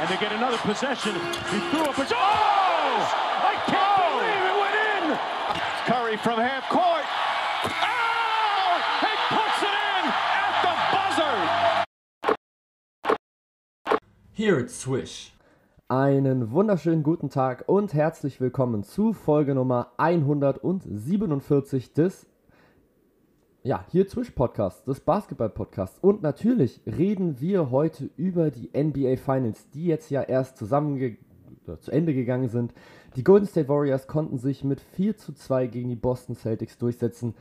and they get another possession. He threw up a... Oh! I can't believe it went in! Curry from half court. Oh! He puts it in at the buzzer! Here it's Swish. Einen wunderschönen guten Tag und herzlich willkommen zu Folge Nummer 147 des ja, hier Swish Podcast, des Basketball Podcasts. Und natürlich reden wir heute über die NBA Finals, die jetzt ja erst zusammen zu Ende gegangen sind. Die Golden State Warriors konnten sich mit 4 zu 2 gegen die Boston Celtics durchsetzen.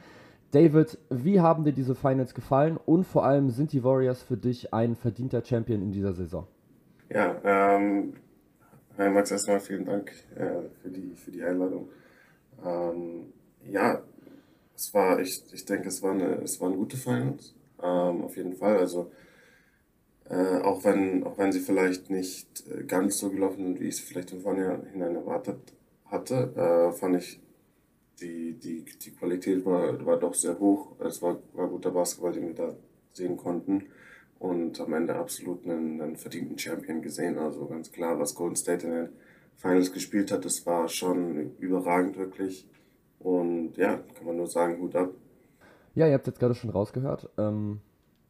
David, wie haben dir diese Finals gefallen und vor allem sind die Warriors für dich ein verdienter Champion in dieser Saison? Ja, ähm, Max, erstmal vielen Dank äh, für, die, für die Einladung. Ähm, ja, es war, ich, ich denke, es, war waren gute Finals, ähm, auf jeden Fall. Also, äh, auch, wenn, auch wenn sie vielleicht nicht äh, ganz so gelaufen sind, wie ich es vielleicht im Vorhinein erwartet hatte, äh, fand ich, die, die, die Qualität war, war doch sehr hoch. Es war, war guter Basketball, den wir da sehen konnten. Und am Ende absolut einen, einen verdienten Champion gesehen. Also ganz klar, was Golden State in den Finals gespielt hat, das war schon überragend wirklich. Und ja, kann man nur sagen, Hut ab. Ja, ihr habt jetzt gerade schon rausgehört. Ähm,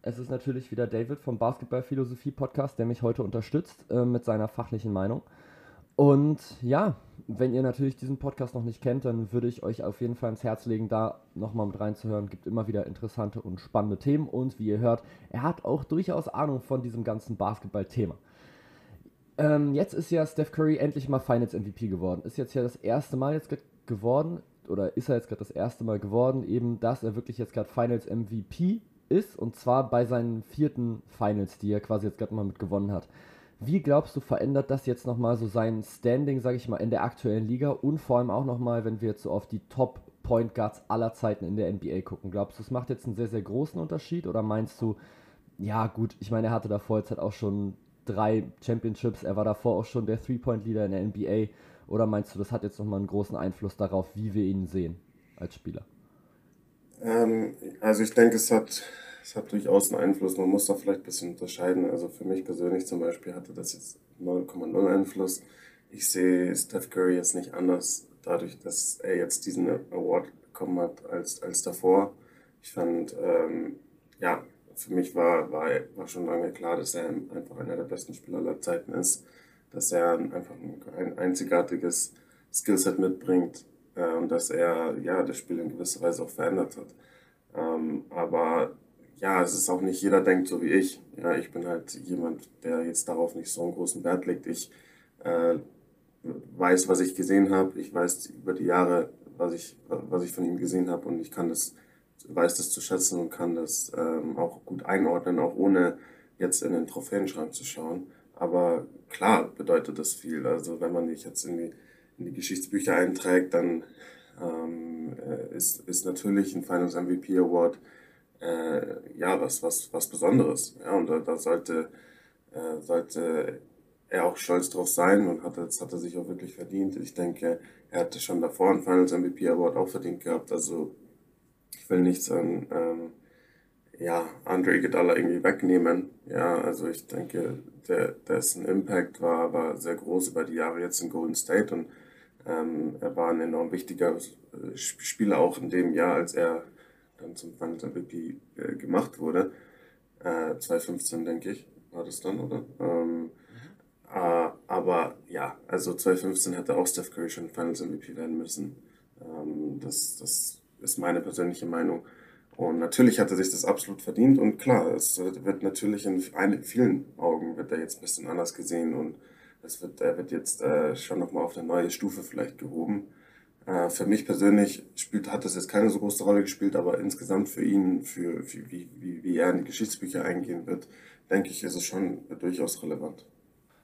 es ist natürlich wieder David vom Basketball-Philosophie Podcast, der mich heute unterstützt äh, mit seiner fachlichen Meinung. Und ja, wenn ihr natürlich diesen Podcast noch nicht kennt, dann würde ich euch auf jeden Fall ins Herz legen, da nochmal mit reinzuhören. Gibt immer wieder interessante und spannende Themen. Und wie ihr hört, er hat auch durchaus Ahnung von diesem ganzen Basketball-Thema. Ähm, jetzt ist ja Steph Curry endlich mal Finals MVP geworden. Ist jetzt ja das erste Mal jetzt geworden oder ist er jetzt gerade das erste Mal geworden, eben, dass er wirklich jetzt gerade Finals MVP ist und zwar bei seinen vierten Finals, die er quasi jetzt gerade mal mit gewonnen hat. Wie glaubst du, verändert das jetzt nochmal so sein Standing, sage ich mal, in der aktuellen Liga und vor allem auch nochmal, wenn wir jetzt so auf die Top Point Guards aller Zeiten in der NBA gucken? Glaubst du, es macht jetzt einen sehr, sehr großen Unterschied oder meinst du, ja gut, ich meine, er hatte davor jetzt halt auch schon drei Championships, er war davor auch schon der Three-Point-Leader in der NBA oder meinst du, das hat jetzt nochmal einen großen Einfluss darauf, wie wir ihn sehen als Spieler? Ähm, also ich denke, es hat, es hat durchaus einen Einfluss. Man muss da vielleicht ein bisschen unterscheiden. Also für mich persönlich zum Beispiel hatte das jetzt 0,0 Einfluss. Ich sehe Steph Curry jetzt nicht anders, dadurch, dass er jetzt diesen Award bekommen hat als, als davor. Ich fand, ähm, ja, für mich war, war, war schon lange klar, dass er einfach einer der besten Spieler aller Zeiten ist dass er einfach ein einzigartiges Skillset mitbringt und dass er ja das Spiel in gewisser Weise auch verändert hat. Ähm, aber ja, es ist auch nicht jeder denkt so wie ich. Ja, ich bin halt jemand, der jetzt darauf nicht so einen großen Wert legt. Ich äh, weiß, was ich gesehen habe. Ich weiß über die Jahre, was ich, was ich von ihm gesehen habe und ich kann das, weiß das zu schätzen und kann das ähm, auch gut einordnen, auch ohne jetzt in den Trophäenschrank zu schauen. Aber klar bedeutet das viel. Also wenn man sich jetzt in die, in die Geschichtsbücher einträgt, dann ähm, äh, ist, ist natürlich ein Finals MVP Award äh, ja was, was, was Besonderes. Ja, und da, da sollte, äh, sollte er auch stolz drauf sein und hat, das hat er sich auch wirklich verdient. Ich denke, er hatte schon davor einen Finals MVP Award auch verdient gehabt. Also ich will nichts an ähm, ja, Andre Iguodala irgendwie wegnehmen. Ja, also ich denke, der, dessen Impact war, war sehr groß über die Jahre jetzt in Golden State und ähm, er war ein enorm wichtiger äh, Spieler auch in dem Jahr, als er dann zum Finals MVP äh, gemacht wurde. Äh, 2015, denke ich, war das dann, oder? Ähm, mhm. äh, aber ja, also 2015 hätte auch Steph Curry schon Finals MVP werden müssen. Ähm, das, das ist meine persönliche Meinung. Und natürlich hat er sich das absolut verdient und klar, es wird natürlich in vielen wird er jetzt ein bisschen anders gesehen und es wird, er wird jetzt äh, schon nochmal auf eine neue Stufe vielleicht gehoben. Äh, für mich persönlich spielt, hat das jetzt keine so große Rolle gespielt, aber insgesamt für ihn, für, für wie, wie, wie er in die Geschichtsbücher eingehen wird, denke ich, ist es schon durchaus relevant.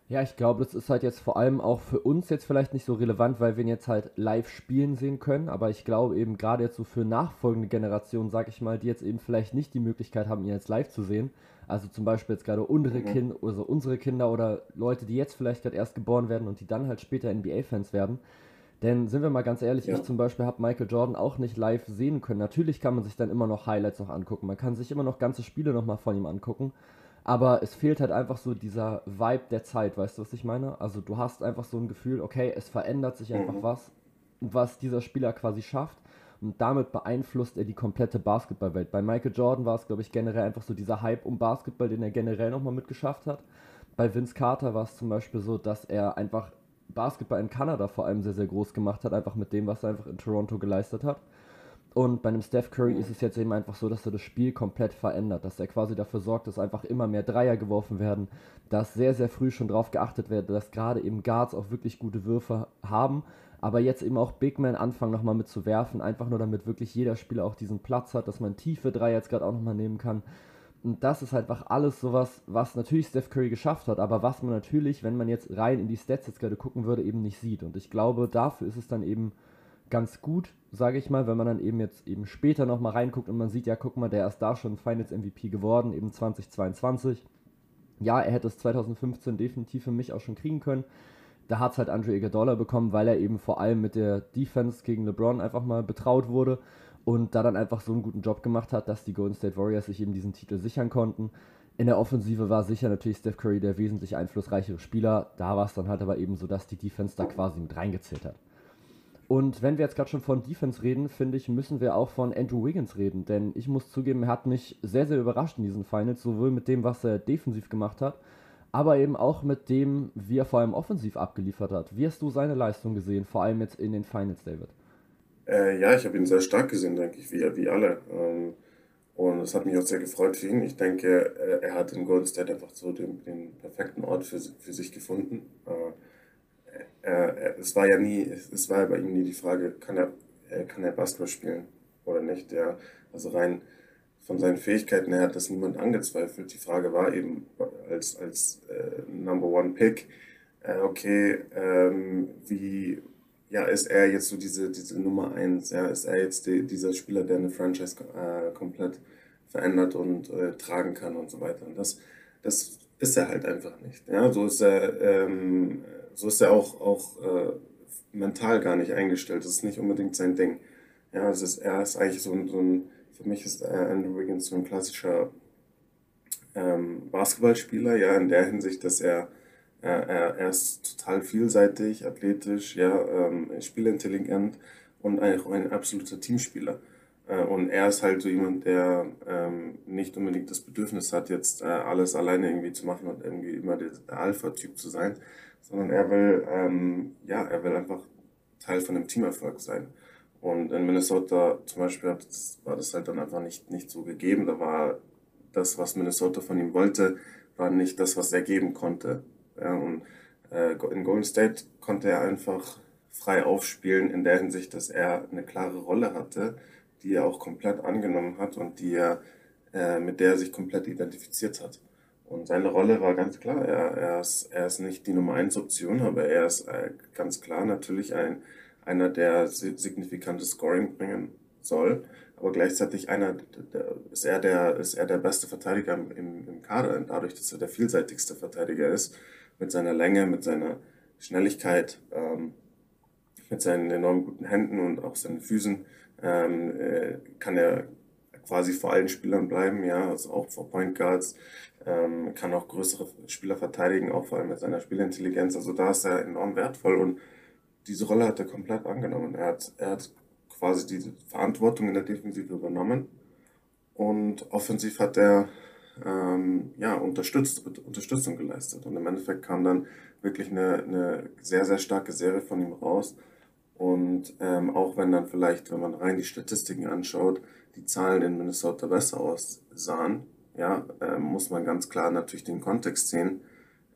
Ja, ich glaube, das ist halt jetzt vor allem auch für uns jetzt vielleicht nicht so relevant, weil wir ihn jetzt halt live spielen sehen können. Aber ich glaube eben gerade jetzt so für nachfolgende Generationen, sag ich mal, die jetzt eben vielleicht nicht die Möglichkeit haben, ihn jetzt live zu sehen. Also zum Beispiel jetzt gerade unsere, mhm. kind, also unsere Kinder oder Leute, die jetzt vielleicht gerade erst geboren werden und die dann halt später NBA-Fans werden. Denn sind wir mal ganz ehrlich, ja. ich zum Beispiel habe Michael Jordan auch nicht live sehen können. Natürlich kann man sich dann immer noch Highlights noch angucken. Man kann sich immer noch ganze Spiele nochmal von ihm angucken. Aber es fehlt halt einfach so dieser Vibe der Zeit, weißt du, was ich meine? Also du hast einfach so ein Gefühl, okay, es verändert sich einfach mhm. was, was dieser Spieler quasi schafft und damit beeinflusst er die komplette Basketballwelt. Bei Michael Jordan war es, glaube ich, generell einfach so dieser Hype um Basketball, den er generell nochmal mitgeschafft hat. Bei Vince Carter war es zum Beispiel so, dass er einfach Basketball in Kanada vor allem sehr, sehr groß gemacht hat, einfach mit dem, was er einfach in Toronto geleistet hat. Und bei einem Steph Curry ist es jetzt eben einfach so, dass er das Spiel komplett verändert, dass er quasi dafür sorgt, dass einfach immer mehr Dreier geworfen werden, dass sehr, sehr früh schon darauf geachtet wird, dass gerade eben Guards auch wirklich gute Würfe haben, aber jetzt eben auch Big Man anfangen nochmal mit zu werfen, einfach nur damit wirklich jeder Spieler auch diesen Platz hat, dass man tiefe Dreier jetzt gerade auch nochmal nehmen kann. Und das ist halt einfach alles sowas, was natürlich Steph Curry geschafft hat, aber was man natürlich, wenn man jetzt rein in die Stats jetzt gerade gucken würde, eben nicht sieht. Und ich glaube, dafür ist es dann eben ganz gut, sage ich mal, wenn man dann eben jetzt eben später nochmal reinguckt und man sieht, ja, guck mal, der ist da schon Finals MVP geworden, eben 2022. Ja, er hätte es 2015 definitiv für mich auch schon kriegen können. Da hat es halt Andre Iguodala bekommen, weil er eben vor allem mit der Defense gegen LeBron einfach mal betraut wurde und da dann einfach so einen guten Job gemacht hat, dass die Golden State Warriors sich eben diesen Titel sichern konnten. In der Offensive war sicher natürlich Steph Curry der wesentlich einflussreichere Spieler. Da war es dann halt aber eben so, dass die Defense da quasi mit reingezählt hat. Und wenn wir jetzt gerade schon von Defense reden, finde ich, müssen wir auch von Andrew Wiggins reden. Denn ich muss zugeben, er hat mich sehr, sehr überrascht in diesen Finals, sowohl mit dem, was er defensiv gemacht hat, aber eben auch mit dem, wie er vor allem offensiv abgeliefert hat. Wie hast du seine Leistung gesehen, vor allem jetzt in den Finals, David? Äh, ja, ich habe ihn sehr stark gesehen, denke ich, wie, wie alle. Ähm, und es hat mich auch sehr gefreut für ihn. Ich denke, äh, er hat in Golden State einfach so den, den perfekten Ort für, für sich gefunden. Äh, äh, es war ja nie, es war bei ihm nie die Frage, kann er, äh, kann er Basketball spielen oder nicht. Ja, also rein von seinen Fähigkeiten her hat das niemand angezweifelt. Die Frage war eben als, als äh, Number One Pick, okay, ähm, wie ja, ist er jetzt so diese, diese Nummer eins, ja, ist er jetzt die, dieser Spieler, der eine Franchise äh, komplett verändert und äh, tragen kann und so weiter. Und das, das ist er halt einfach nicht. Ja, so ist er, ähm, so ist er auch, auch äh, mental gar nicht eingestellt. Das ist nicht unbedingt sein Ding. Ja, es ist, er ist eigentlich so ein, so ein für mich ist äh, Andrew Wiggins so ein klassischer ähm, Basketballspieler, ja, in der Hinsicht, dass er er, er ist total vielseitig, athletisch, ja, ähm, spielintelligent und auch ein absoluter Teamspieler. Äh, und er ist halt so jemand, der ähm, nicht unbedingt das Bedürfnis hat, jetzt äh, alles alleine irgendwie zu machen und irgendwie immer der Alpha-Typ zu sein, sondern er will, ähm, ja, er will einfach Teil von einem Teamerfolg sein. Und in Minnesota zum Beispiel war das halt dann einfach nicht, nicht so gegeben. Da war das, was Minnesota von ihm wollte, war nicht das, was er geben konnte. Ja, und äh, in Golden State konnte er einfach frei aufspielen in der Hinsicht, dass er eine klare Rolle hatte, die er auch komplett angenommen hat und die er, äh, mit der er sich komplett identifiziert hat. Und seine Rolle war ganz klar, er, er, ist, er ist nicht die Nummer 1 Option, aber er ist äh, ganz klar natürlich ein, einer, der signifikantes Scoring bringen soll, aber gleichzeitig einer, der, ist, er der, ist er der beste Verteidiger im, im Kader, dadurch, dass er der vielseitigste Verteidiger ist mit seiner Länge, mit seiner Schnelligkeit, ähm, mit seinen enorm guten Händen und auch seinen Füßen ähm, äh, kann er quasi vor allen Spielern bleiben, ja, also auch vor Point Guards, ähm, kann auch größere Spieler verteidigen, auch vor allem mit seiner Spielintelligenz. Also da ist er enorm wertvoll und diese Rolle hat er komplett angenommen. Er hat, er hat quasi diese Verantwortung in der Defensive übernommen und offensiv hat er ähm, ja, unterstützt, Unterstützung geleistet. Und im Endeffekt kam dann wirklich eine, eine sehr, sehr starke Serie von ihm raus. Und ähm, auch wenn dann vielleicht, wenn man rein die Statistiken anschaut, die Zahlen in Minnesota besser aussahen, ja, äh, muss man ganz klar natürlich den Kontext sehen,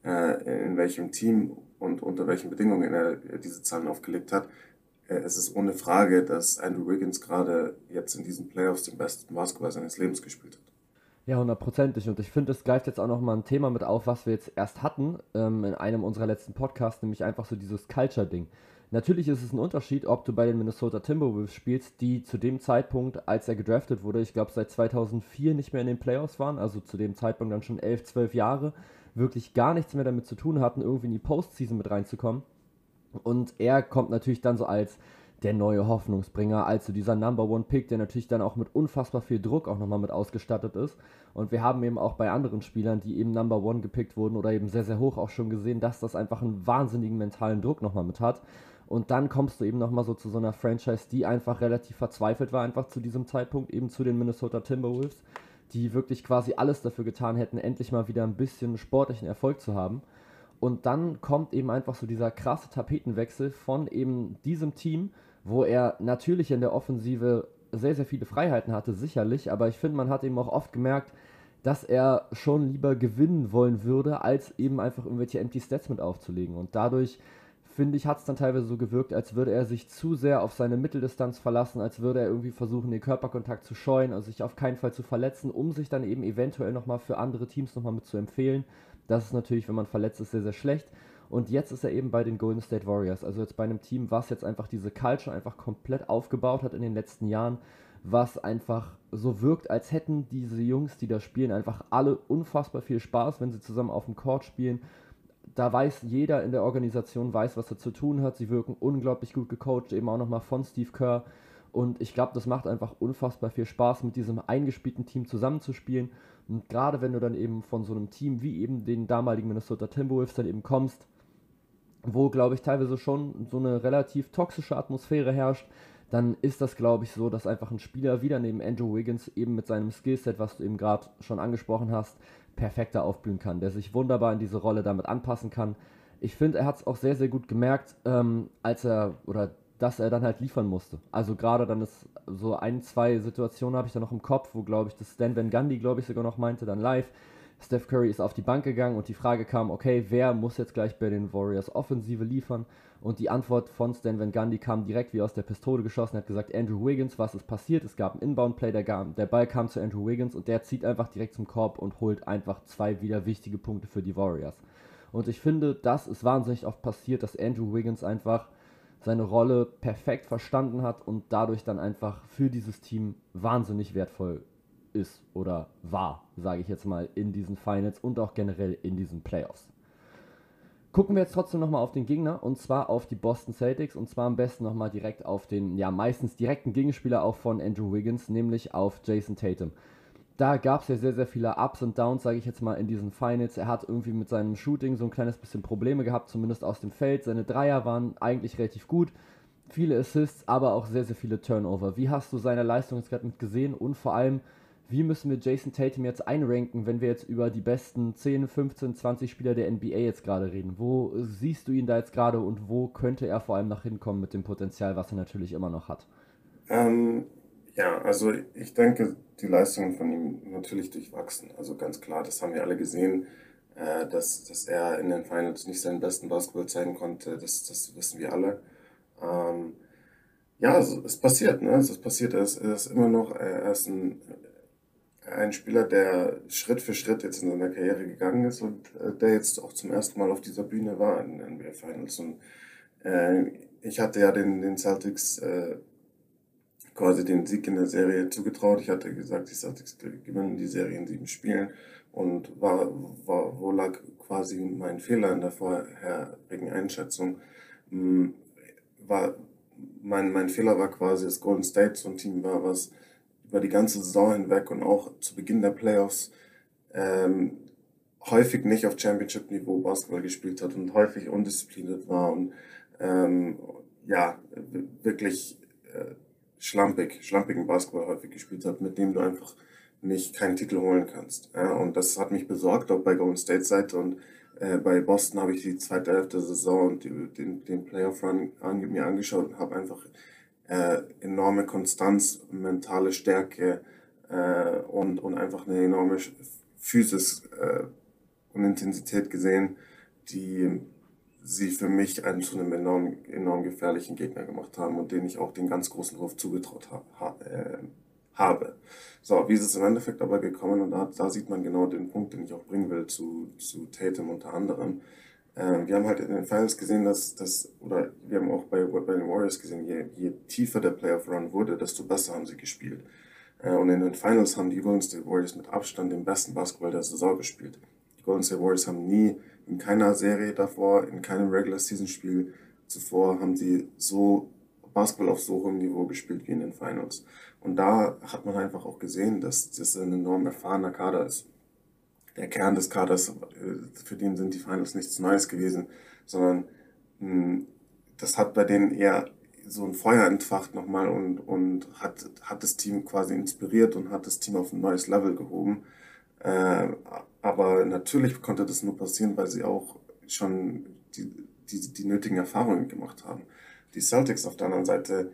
äh, in welchem Team und unter welchen Bedingungen er diese Zahlen aufgelegt hat. Äh, es ist ohne Frage, dass Andrew Wiggins gerade jetzt in diesen Playoffs den besten Basketball seines Lebens gespielt hat. Ja, hundertprozentig. Und ich finde, es greift jetzt auch nochmal ein Thema mit auf, was wir jetzt erst hatten ähm, in einem unserer letzten Podcasts, nämlich einfach so dieses Culture-Ding. Natürlich ist es ein Unterschied, ob du bei den Minnesota Timberwolves spielst, die zu dem Zeitpunkt, als er gedraftet wurde, ich glaube seit 2004 nicht mehr in den Playoffs waren, also zu dem Zeitpunkt dann schon 11, 12 Jahre, wirklich gar nichts mehr damit zu tun hatten, irgendwie in die Postseason mit reinzukommen. Und er kommt natürlich dann so als der neue Hoffnungsbringer, also dieser Number One Pick, der natürlich dann auch mit unfassbar viel Druck auch nochmal mit ausgestattet ist. Und wir haben eben auch bei anderen Spielern, die eben Number One gepickt wurden oder eben sehr, sehr hoch auch schon gesehen, dass das einfach einen wahnsinnigen mentalen Druck nochmal mit hat. Und dann kommst du eben nochmal so zu so einer Franchise, die einfach relativ verzweifelt war, einfach zu diesem Zeitpunkt, eben zu den Minnesota Timberwolves, die wirklich quasi alles dafür getan hätten, endlich mal wieder ein bisschen sportlichen Erfolg zu haben. Und dann kommt eben einfach so dieser krasse Tapetenwechsel von eben diesem Team, wo er natürlich in der Offensive sehr, sehr viele Freiheiten hatte, sicherlich, aber ich finde, man hat eben auch oft gemerkt, dass er schon lieber gewinnen wollen würde, als eben einfach irgendwelche Empty Stats mit aufzulegen. Und dadurch, finde ich, hat es dann teilweise so gewirkt, als würde er sich zu sehr auf seine Mitteldistanz verlassen, als würde er irgendwie versuchen, den Körperkontakt zu scheuen, also sich auf keinen Fall zu verletzen, um sich dann eben eventuell nochmal für andere Teams nochmal mit zu empfehlen. Das ist natürlich, wenn man verletzt ist, sehr, sehr schlecht. Und jetzt ist er eben bei den Golden State Warriors, also jetzt bei einem Team, was jetzt einfach diese Culture einfach komplett aufgebaut hat in den letzten Jahren, was einfach so wirkt, als hätten diese Jungs, die da spielen, einfach alle unfassbar viel Spaß, wenn sie zusammen auf dem Court spielen. Da weiß jeder in der Organisation, weiß, was er zu tun hat. Sie wirken unglaublich gut gecoacht, eben auch nochmal von Steve Kerr. Und ich glaube, das macht einfach unfassbar viel Spaß, mit diesem eingespielten Team zusammenzuspielen. Und gerade wenn du dann eben von so einem Team wie eben den damaligen Minnesota Timberwolves dann eben kommst, wo, glaube ich, teilweise schon so eine relativ toxische Atmosphäre herrscht, dann ist das, glaube ich, so, dass einfach ein Spieler wieder neben Andrew Wiggins eben mit seinem Skillset, was du eben gerade schon angesprochen hast, perfekter aufblühen kann, der sich wunderbar in diese Rolle damit anpassen kann. Ich finde, er hat es auch sehr, sehr gut gemerkt, ähm, als er oder dass er dann halt liefern musste. Also gerade dann ist so ein, zwei Situationen habe ich da noch im Kopf, wo glaube ich das Stan Van Gundy, glaube ich, sogar noch meinte, dann live, Steph Curry ist auf die Bank gegangen und die Frage kam, okay, wer muss jetzt gleich bei den Warriors Offensive liefern? Und die Antwort von Stan Van Gundy kam direkt wie aus der Pistole geschossen. Er hat gesagt, Andrew Wiggins, was ist passiert? Es gab einen Inbound-Play, der, der Ball kam zu Andrew Wiggins und der zieht einfach direkt zum Korb und holt einfach zwei wieder wichtige Punkte für die Warriors. Und ich finde, das ist wahnsinnig oft passiert, dass Andrew Wiggins einfach seine Rolle perfekt verstanden hat und dadurch dann einfach für dieses Team wahnsinnig wertvoll ist oder war, sage ich jetzt mal, in diesen Finals und auch generell in diesen Playoffs. Gucken wir jetzt trotzdem nochmal auf den Gegner und zwar auf die Boston Celtics und zwar am besten nochmal direkt auf den, ja, meistens direkten Gegenspieler auch von Andrew Wiggins, nämlich auf Jason Tatum. Da gab es ja sehr, sehr viele Ups und Downs, sage ich jetzt mal, in diesen Finals. Er hat irgendwie mit seinem Shooting so ein kleines bisschen Probleme gehabt, zumindest aus dem Feld. Seine Dreier waren eigentlich relativ gut, viele Assists, aber auch sehr, sehr viele Turnover. Wie hast du seine Leistung jetzt gerade mit gesehen und vor allem, wie müssen wir Jason Tatum jetzt einranken, wenn wir jetzt über die besten 10, 15, 20 Spieler der NBA jetzt gerade reden? Wo siehst du ihn da jetzt gerade und wo könnte er vor allem noch hinkommen mit dem Potenzial, was er natürlich immer noch hat? Ähm, ja, also ich denke, die Leistungen von ihm natürlich durchwachsen. Also ganz klar, das haben wir alle gesehen, äh, dass, dass er in den Finals nicht seinen besten Basketball zeigen konnte. Das, das wissen wir alle. Ähm, ja, es passiert, ne? Es passiert, er ist, er ist immer noch, er ist ein ein Spieler, der Schritt für Schritt jetzt in seiner Karriere gegangen ist und äh, der jetzt auch zum ersten Mal auf dieser Bühne war in den NBA Finals. Und äh, ich hatte ja den, den Celtics äh, quasi den Sieg in der Serie zugetraut. Ich hatte gesagt, die Celtics gewinnen die Serie in sieben Spielen und war, war, wo lag quasi mein Fehler in der vorherigen Einschätzung? Hm, war, mein, mein Fehler war quasi, dass Golden State so ein Team war, was über die ganze Saison hinweg und auch zu Beginn der Playoffs ähm, häufig nicht auf Championship-Niveau Basketball gespielt hat und häufig undiszipliniert war und ähm, ja, wirklich äh, schlampig, schlampigen Basketball häufig gespielt hat, mit dem du einfach nicht keinen Titel holen kannst. Ja, und das hat mich besorgt, auch bei Golden State Seite und äh, bei Boston habe ich die zweite Hälfte der Saison und die, den, den Playoff-Run an, mir angeschaut und habe einfach äh, enorme Konstanz, mentale Stärke äh, und, und einfach eine enorme Physis äh, und Intensität gesehen, die sie für mich einen zu einem enorm, enorm gefährlichen Gegner gemacht haben und den ich auch den ganz großen Wurf zugetraut ha, ha, äh, habe. So, wie ist es im Endeffekt aber gekommen? Und da, da sieht man genau den Punkt, den ich auch bringen will zu, zu Tatum unter anderem. Ähm, wir haben halt in den Finals gesehen, dass das, oder wir haben auch bei, bei den Warriors gesehen, je, je tiefer der Playoff Run wurde, desto besser haben sie gespielt. Äh, und in den Finals haben die Golden State Warriors mit Abstand den besten Basketball der Saison gespielt. Die Golden State Warriors haben nie in keiner Serie davor, in keinem Regular Season Spiel zuvor, haben sie so Basketball auf so hohem Niveau gespielt wie in den Finals. Und da hat man einfach auch gesehen, dass das ein enorm erfahrener Kader ist. Der Kern des Kaders, äh, für den sind die Finals nichts Neues gewesen, sondern hm, das hat bei denen eher so ein Feuer entfacht nochmal und, und hat, hat das Team quasi inspiriert und hat das Team auf ein neues Level gehoben. Äh, aber natürlich konnte das nur passieren, weil sie auch schon die, die, die nötigen Erfahrungen gemacht haben. Die Celtics auf der anderen Seite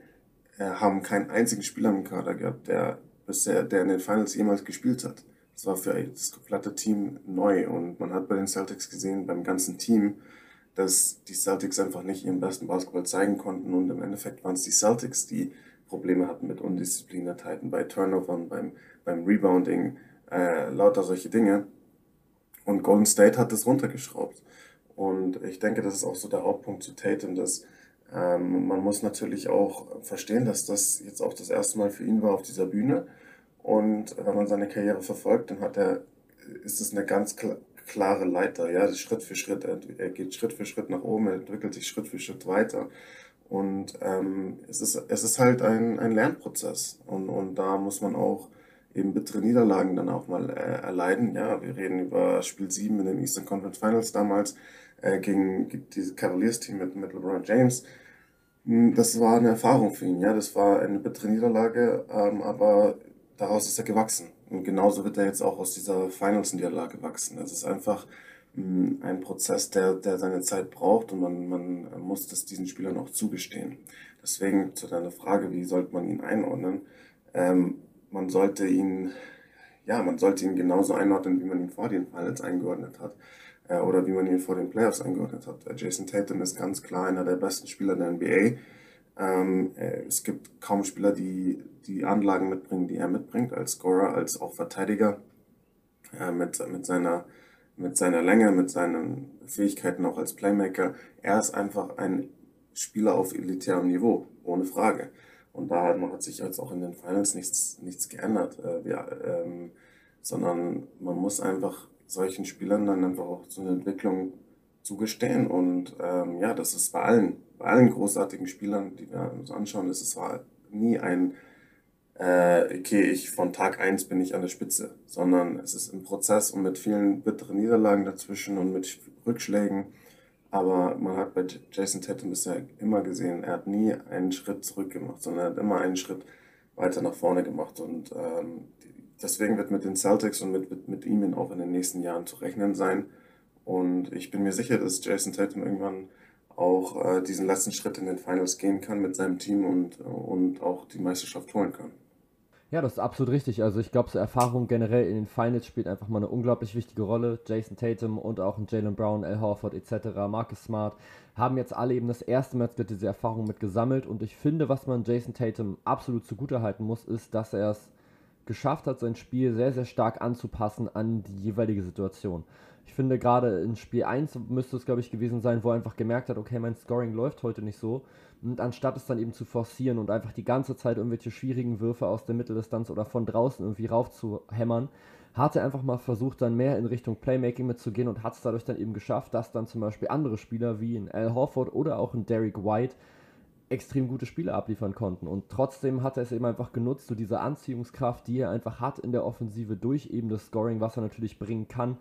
äh, haben keinen einzigen Spieler im Kader gehabt, der bisher, der in den Finals jemals gespielt hat. Das war für das komplette Team neu und man hat bei den Celtics gesehen, beim ganzen Team, dass die Celtics einfach nicht ihren besten Basketball zeigen konnten und im Endeffekt waren es die Celtics, die Probleme hatten mit Undiszipliniertheiten bei Turnovern, beim, beim Rebounding, äh, lauter solche Dinge. Und Golden State hat das runtergeschraubt. Und ich denke, das ist auch so der Hauptpunkt zu Tatum, dass ähm, man muss natürlich auch verstehen, dass das jetzt auch das erste Mal für ihn war auf dieser Bühne. Und wenn man seine Karriere verfolgt, dann hat er, ist es eine ganz klare Leiter. Ja, Schritt für Schritt. Er geht Schritt für Schritt nach oben, er entwickelt sich Schritt für Schritt weiter. Und ähm, es, ist, es ist halt ein, ein Lernprozess. Und, und da muss man auch eben bittere Niederlagen dann auch mal äh, erleiden. Ja, wir reden über Spiel 7 in den Eastern Conference Finals damals äh, gegen dieses Cavaliers-Team mit, mit LeBron James. Hm, das war eine Erfahrung für ihn, ja. Das war eine bittere Niederlage, ähm, aber daraus ist er gewachsen. Und genauso wird er jetzt auch aus dieser Finals-Niederlage wachsen. Es ist einfach hm, ein Prozess, der, der seine Zeit braucht und man, man muss das diesen Spielern auch zugestehen. Deswegen zu deiner Frage, wie sollte man ihn einordnen? Ähm, man sollte ihn, ja, man sollte ihn genauso einordnen, wie man ihn vor den Finals eingeordnet hat. Äh, oder wie man ihn vor den Playoffs eingeordnet hat. Äh, Jason Tatum ist ganz klar einer der besten Spieler der NBA. Ähm, äh, es gibt kaum Spieler, die die Anlagen mitbringen, die er mitbringt, als Scorer, als auch Verteidiger, äh, mit, mit, seiner, mit seiner Länge, mit seinen Fähigkeiten auch als Playmaker. Er ist einfach ein Spieler auf elitärem Niveau, ohne Frage. Und da hat, sich jetzt auch in den Finals nichts, nichts geändert, äh, wir, ähm, sondern man muss einfach solchen Spielern dann einfach auch so eine Entwicklung zugestehen. Und ähm, ja, das ist bei allen, allen großartigen Spielern, die wir uns anschauen, ist es war nie ein, äh, okay, ich von Tag eins bin ich an der Spitze, sondern es ist ein Prozess und mit vielen bitteren Niederlagen dazwischen und mit Rückschlägen aber man hat bei Jason Tatum bisher immer gesehen, er hat nie einen Schritt zurück gemacht, sondern er hat immer einen Schritt weiter nach vorne gemacht. Und ähm, deswegen wird mit den Celtics und mit, mit, mit ihm auch in den nächsten Jahren zu rechnen sein. Und ich bin mir sicher, dass Jason Tatum irgendwann auch äh, diesen letzten Schritt in den Finals gehen kann mit seinem Team und, und auch die Meisterschaft holen kann. Ja, das ist absolut richtig. Also ich glaube, so Erfahrung generell in den Finals spielt einfach mal eine unglaublich wichtige Rolle. Jason Tatum und auch Jalen Brown, Al Horford etc., Marcus Smart haben jetzt alle eben das erste Mal diese Erfahrung mit gesammelt. Und ich finde, was man Jason Tatum absolut zugutehalten muss, ist, dass er es geschafft hat, sein Spiel sehr, sehr stark anzupassen an die jeweilige Situation. Ich finde gerade in Spiel 1 müsste es, glaube ich, gewesen sein, wo er einfach gemerkt hat, okay, mein Scoring läuft heute nicht so. Und anstatt es dann eben zu forcieren und einfach die ganze Zeit irgendwelche schwierigen Würfe aus der Mitteldistanz oder von draußen irgendwie raufzuhämmern, hat er einfach mal versucht, dann mehr in Richtung Playmaking mitzugehen und hat es dadurch dann eben geschafft, dass dann zum Beispiel andere Spieler wie in Al Horford oder auch in Derek White extrem gute Spiele abliefern konnten. Und trotzdem hat er es eben einfach genutzt, so diese Anziehungskraft, die er einfach hat in der Offensive durch eben das Scoring, was er natürlich bringen kann,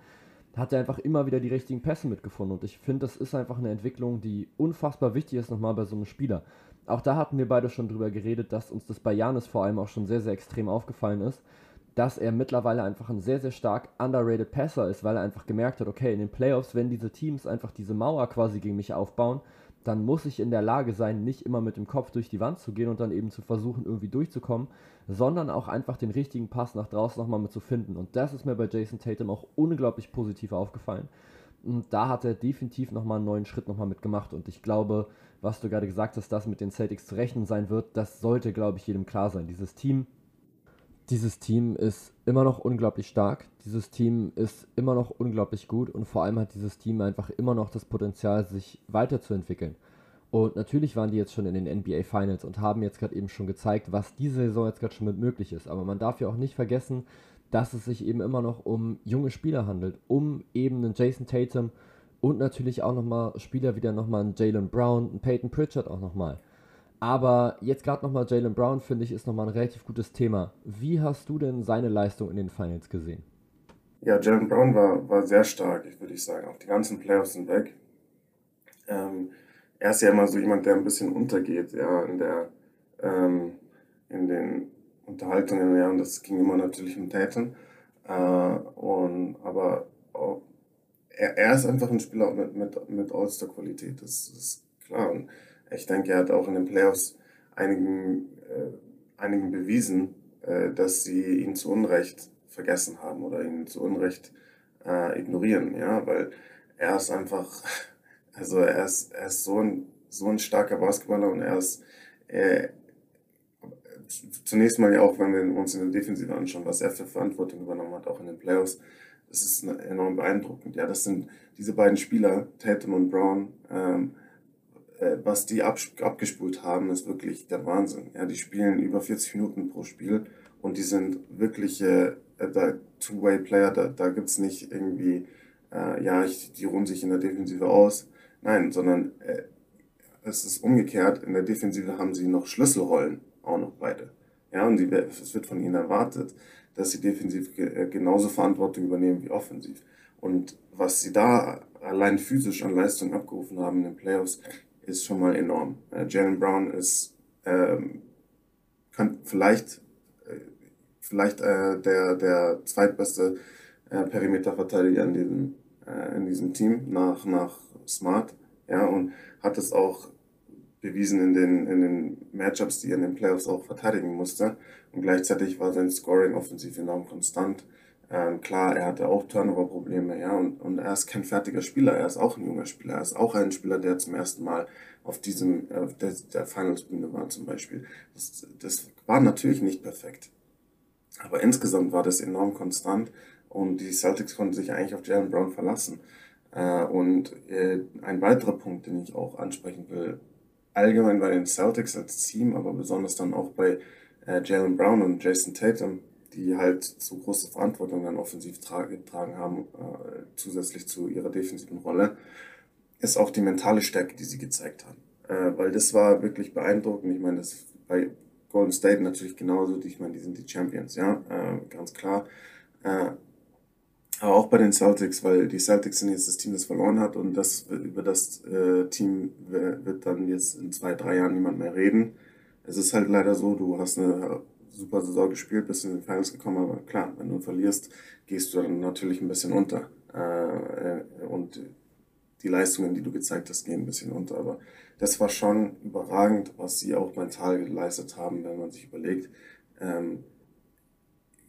hat er einfach immer wieder die richtigen Pässe mitgefunden. Und ich finde, das ist einfach eine Entwicklung, die unfassbar wichtig ist nochmal bei so einem Spieler. Auch da hatten wir beide schon drüber geredet, dass uns das bei Janis vor allem auch schon sehr, sehr extrem aufgefallen ist, dass er mittlerweile einfach ein sehr, sehr stark underrated Passer ist, weil er einfach gemerkt hat, okay, in den Playoffs, wenn diese Teams einfach diese Mauer quasi gegen mich aufbauen, dann muss ich in der Lage sein, nicht immer mit dem Kopf durch die Wand zu gehen und dann eben zu versuchen, irgendwie durchzukommen, sondern auch einfach den richtigen Pass nach draußen nochmal mit zu finden. Und das ist mir bei Jason Tatum auch unglaublich positiv aufgefallen. Und da hat er definitiv nochmal einen neuen Schritt nochmal mitgemacht. Und ich glaube, was du gerade gesagt hast, dass mit den Celtics zu rechnen sein wird, das sollte, glaube ich, jedem klar sein. Dieses Team, dieses Team ist immer noch unglaublich stark. Dieses Team ist immer noch unglaublich gut und vor allem hat dieses Team einfach immer noch das Potenzial, sich weiterzuentwickeln. Und natürlich waren die jetzt schon in den NBA Finals und haben jetzt gerade eben schon gezeigt, was diese Saison jetzt gerade schon mit möglich ist. Aber man darf ja auch nicht vergessen, dass es sich eben immer noch um junge Spieler handelt, um eben einen Jason Tatum und natürlich auch nochmal Spieler wie dann nochmal einen Jalen Brown, einen Peyton Pritchard auch nochmal. Aber jetzt gerade nochmal Jalen Brown, finde ich, ist nochmal ein relativ gutes Thema. Wie hast du denn seine Leistung in den Finals gesehen? Ja, Jalen Brown war, war sehr stark, würde ich sagen. Auch die ganzen Playoffs sind weg. Ähm, er ist ja immer so jemand, der ein bisschen untergeht, ja, in der, ähm, in den Unterhaltungen, ja, und das ging immer natürlich um Tatum. Äh, und, aber auch, er, er ist einfach ein Spieler mit, mit, mit All-Star-Qualität, das, das ist klar. Und ich denke, er hat auch in den Playoffs einigen, äh, einigen bewiesen, äh, dass sie ihn zu Unrecht vergessen haben oder ihn zu Unrecht äh, ignorieren, ja, weil er ist einfach, also er ist, er ist so ein, so ein starker Basketballer und er ist, zunächst mal ja auch, wenn wir uns in der Defensive anschauen, was er für Verantwortung übernommen hat, auch in den Playoffs, das ist enorm beeindruckend. Ja, das sind diese beiden Spieler, Tatum und Brown, ähm, äh, was die ab, abgespult haben, ist wirklich der Wahnsinn. Ja, die spielen über 40 Minuten pro Spiel und die sind wirkliche äh, Two-Way-Player. Da, da gibt es nicht irgendwie, äh, ja, ich, die ruhen sich in der Defensive aus. Nein, sondern äh, es ist umgekehrt. In der Defensive haben sie noch Schlüsselrollen, auch noch beide. Ja, und die, es wird von ihnen erwartet, dass sie defensiv ge äh, genauso Verantwortung übernehmen wie offensiv. Und was sie da allein physisch an Leistung abgerufen haben in den Playoffs, ist schon mal enorm. Äh, Jalen Brown ist ähm, kann vielleicht äh, vielleicht äh, der der zweitbeste äh, Perimeterverteidiger in diesem äh, in diesem Team nach nach Smart ja und hat es auch bewiesen in den in den Matchups, die er in den Playoffs auch verteidigen musste und gleichzeitig war sein Scoring offensiv enorm konstant ähm, klar, er hatte auch Turnover-Probleme, ja, und, und er ist kein fertiger Spieler, er ist auch ein junger Spieler, er ist auch ein Spieler, der zum ersten Mal auf diesem, äh, der, der Finals-Bühne war zum Beispiel. Das, das war natürlich nicht perfekt. Aber insgesamt war das enorm konstant und die Celtics konnten sich eigentlich auf Jalen Brown verlassen. Äh, und äh, ein weiterer Punkt, den ich auch ansprechen will, allgemein bei den Celtics als Team, aber besonders dann auch bei äh, Jalen Brown und Jason Tatum, die halt so große Verantwortung dann offensiv getragen haben, äh, zusätzlich zu ihrer defensiven Rolle, ist auch die mentale Stärke, die sie gezeigt haben. Äh, weil das war wirklich beeindruckend. Ich meine, das bei Golden State natürlich genauso. Ich meine, die sind die Champions, ja, äh, ganz klar. Äh, aber auch bei den Celtics, weil die Celtics sind jetzt das Team, das verloren hat und das über das äh, Team wird dann jetzt in zwei, drei Jahren niemand mehr reden. Es ist halt leider so, du hast eine super Saison gespielt, bist in den Finals gekommen, aber klar, wenn du verlierst, gehst du dann natürlich ein bisschen unter. Äh, und die Leistungen, die du gezeigt hast, gehen ein bisschen unter. Aber das war schon überragend, was sie auch mental geleistet haben, wenn man sich überlegt, ähm,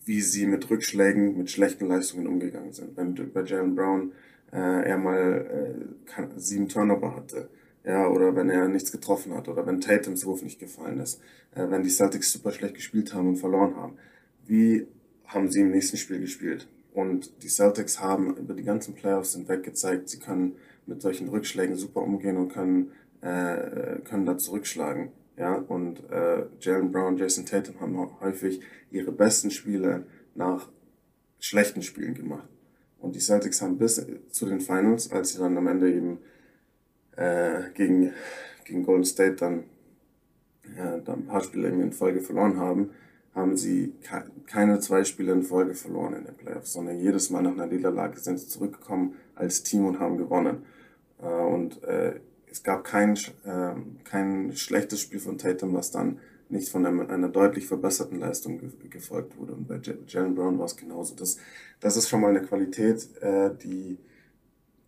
wie sie mit Rückschlägen, mit schlechten Leistungen umgegangen sind. Wenn bei Jalen Brown äh, er mal äh, sieben Turnover hatte, ja, oder wenn er nichts getroffen hat, oder wenn Tatums Wurf nicht gefallen ist, äh, wenn die Celtics super schlecht gespielt haben und verloren haben. Wie haben sie im nächsten Spiel gespielt? Und die Celtics haben über die ganzen Playoffs hinweg gezeigt, sie können mit solchen Rückschlägen super umgehen und können, äh, können da zurückschlagen. Ja, und äh, Jalen Brown, Jason Tatum haben häufig ihre besten Spiele nach schlechten Spielen gemacht. Und die Celtics haben bis zu den Finals, als sie dann am Ende eben äh, gegen, gegen Golden State dann, ja, dann ein paar Spiele in Folge verloren haben, haben sie keine zwei Spiele in Folge verloren in den Playoffs, sondern jedes Mal nach einer Niederlage sind sie zurückgekommen als Team und haben gewonnen. Äh, und äh, es gab kein, äh, kein schlechtes Spiel von Tatum, was dann nicht von einer, einer deutlich verbesserten Leistung ge gefolgt wurde. Und bei Jalen Brown war es genauso. Das, das ist schon mal eine Qualität, äh, die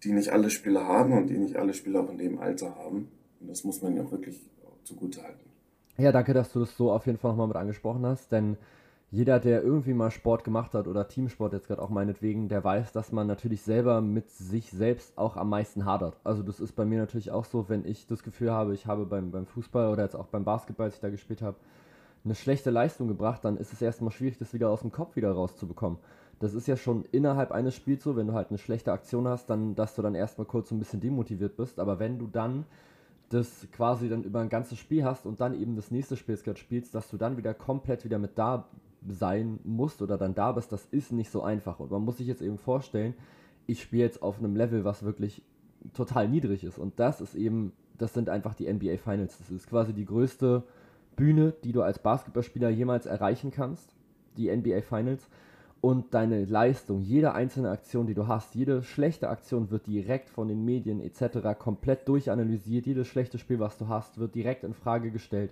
die nicht alle Spieler haben und die nicht alle Spieler auch in dem Alter haben. Und das muss man ja auch wirklich zugute halten. Ja, danke, dass du das so auf jeden Fall nochmal mit angesprochen hast, denn jeder, der irgendwie mal Sport gemacht hat oder Teamsport jetzt gerade auch meinetwegen, der weiß, dass man natürlich selber mit sich selbst auch am meisten hadert. Also das ist bei mir natürlich auch so, wenn ich das Gefühl habe, ich habe beim, beim Fußball oder jetzt auch beim Basketball, als ich da gespielt habe, eine schlechte Leistung gebracht, dann ist es erstmal schwierig, das wieder aus dem Kopf wieder rauszubekommen das ist ja schon innerhalb eines Spiels so, wenn du halt eine schlechte Aktion hast, dann, dass du dann erstmal kurz so ein bisschen demotiviert bist. Aber wenn du dann das quasi dann über ein ganzes Spiel hast und dann eben das nächste Spiel spielst, dass du dann wieder komplett wieder mit da sein musst oder dann da bist, das ist nicht so einfach. Und man muss sich jetzt eben vorstellen, ich spiele jetzt auf einem Level, was wirklich total niedrig ist. Und das ist eben das sind einfach die NBA Finals. Das ist quasi die größte Bühne, die du als Basketballspieler jemals erreichen kannst, die NBA Finals. Und deine Leistung, jede einzelne Aktion, die du hast, jede schlechte Aktion wird direkt von den Medien etc. komplett durchanalysiert. Jedes schlechte Spiel, was du hast, wird direkt in Frage gestellt.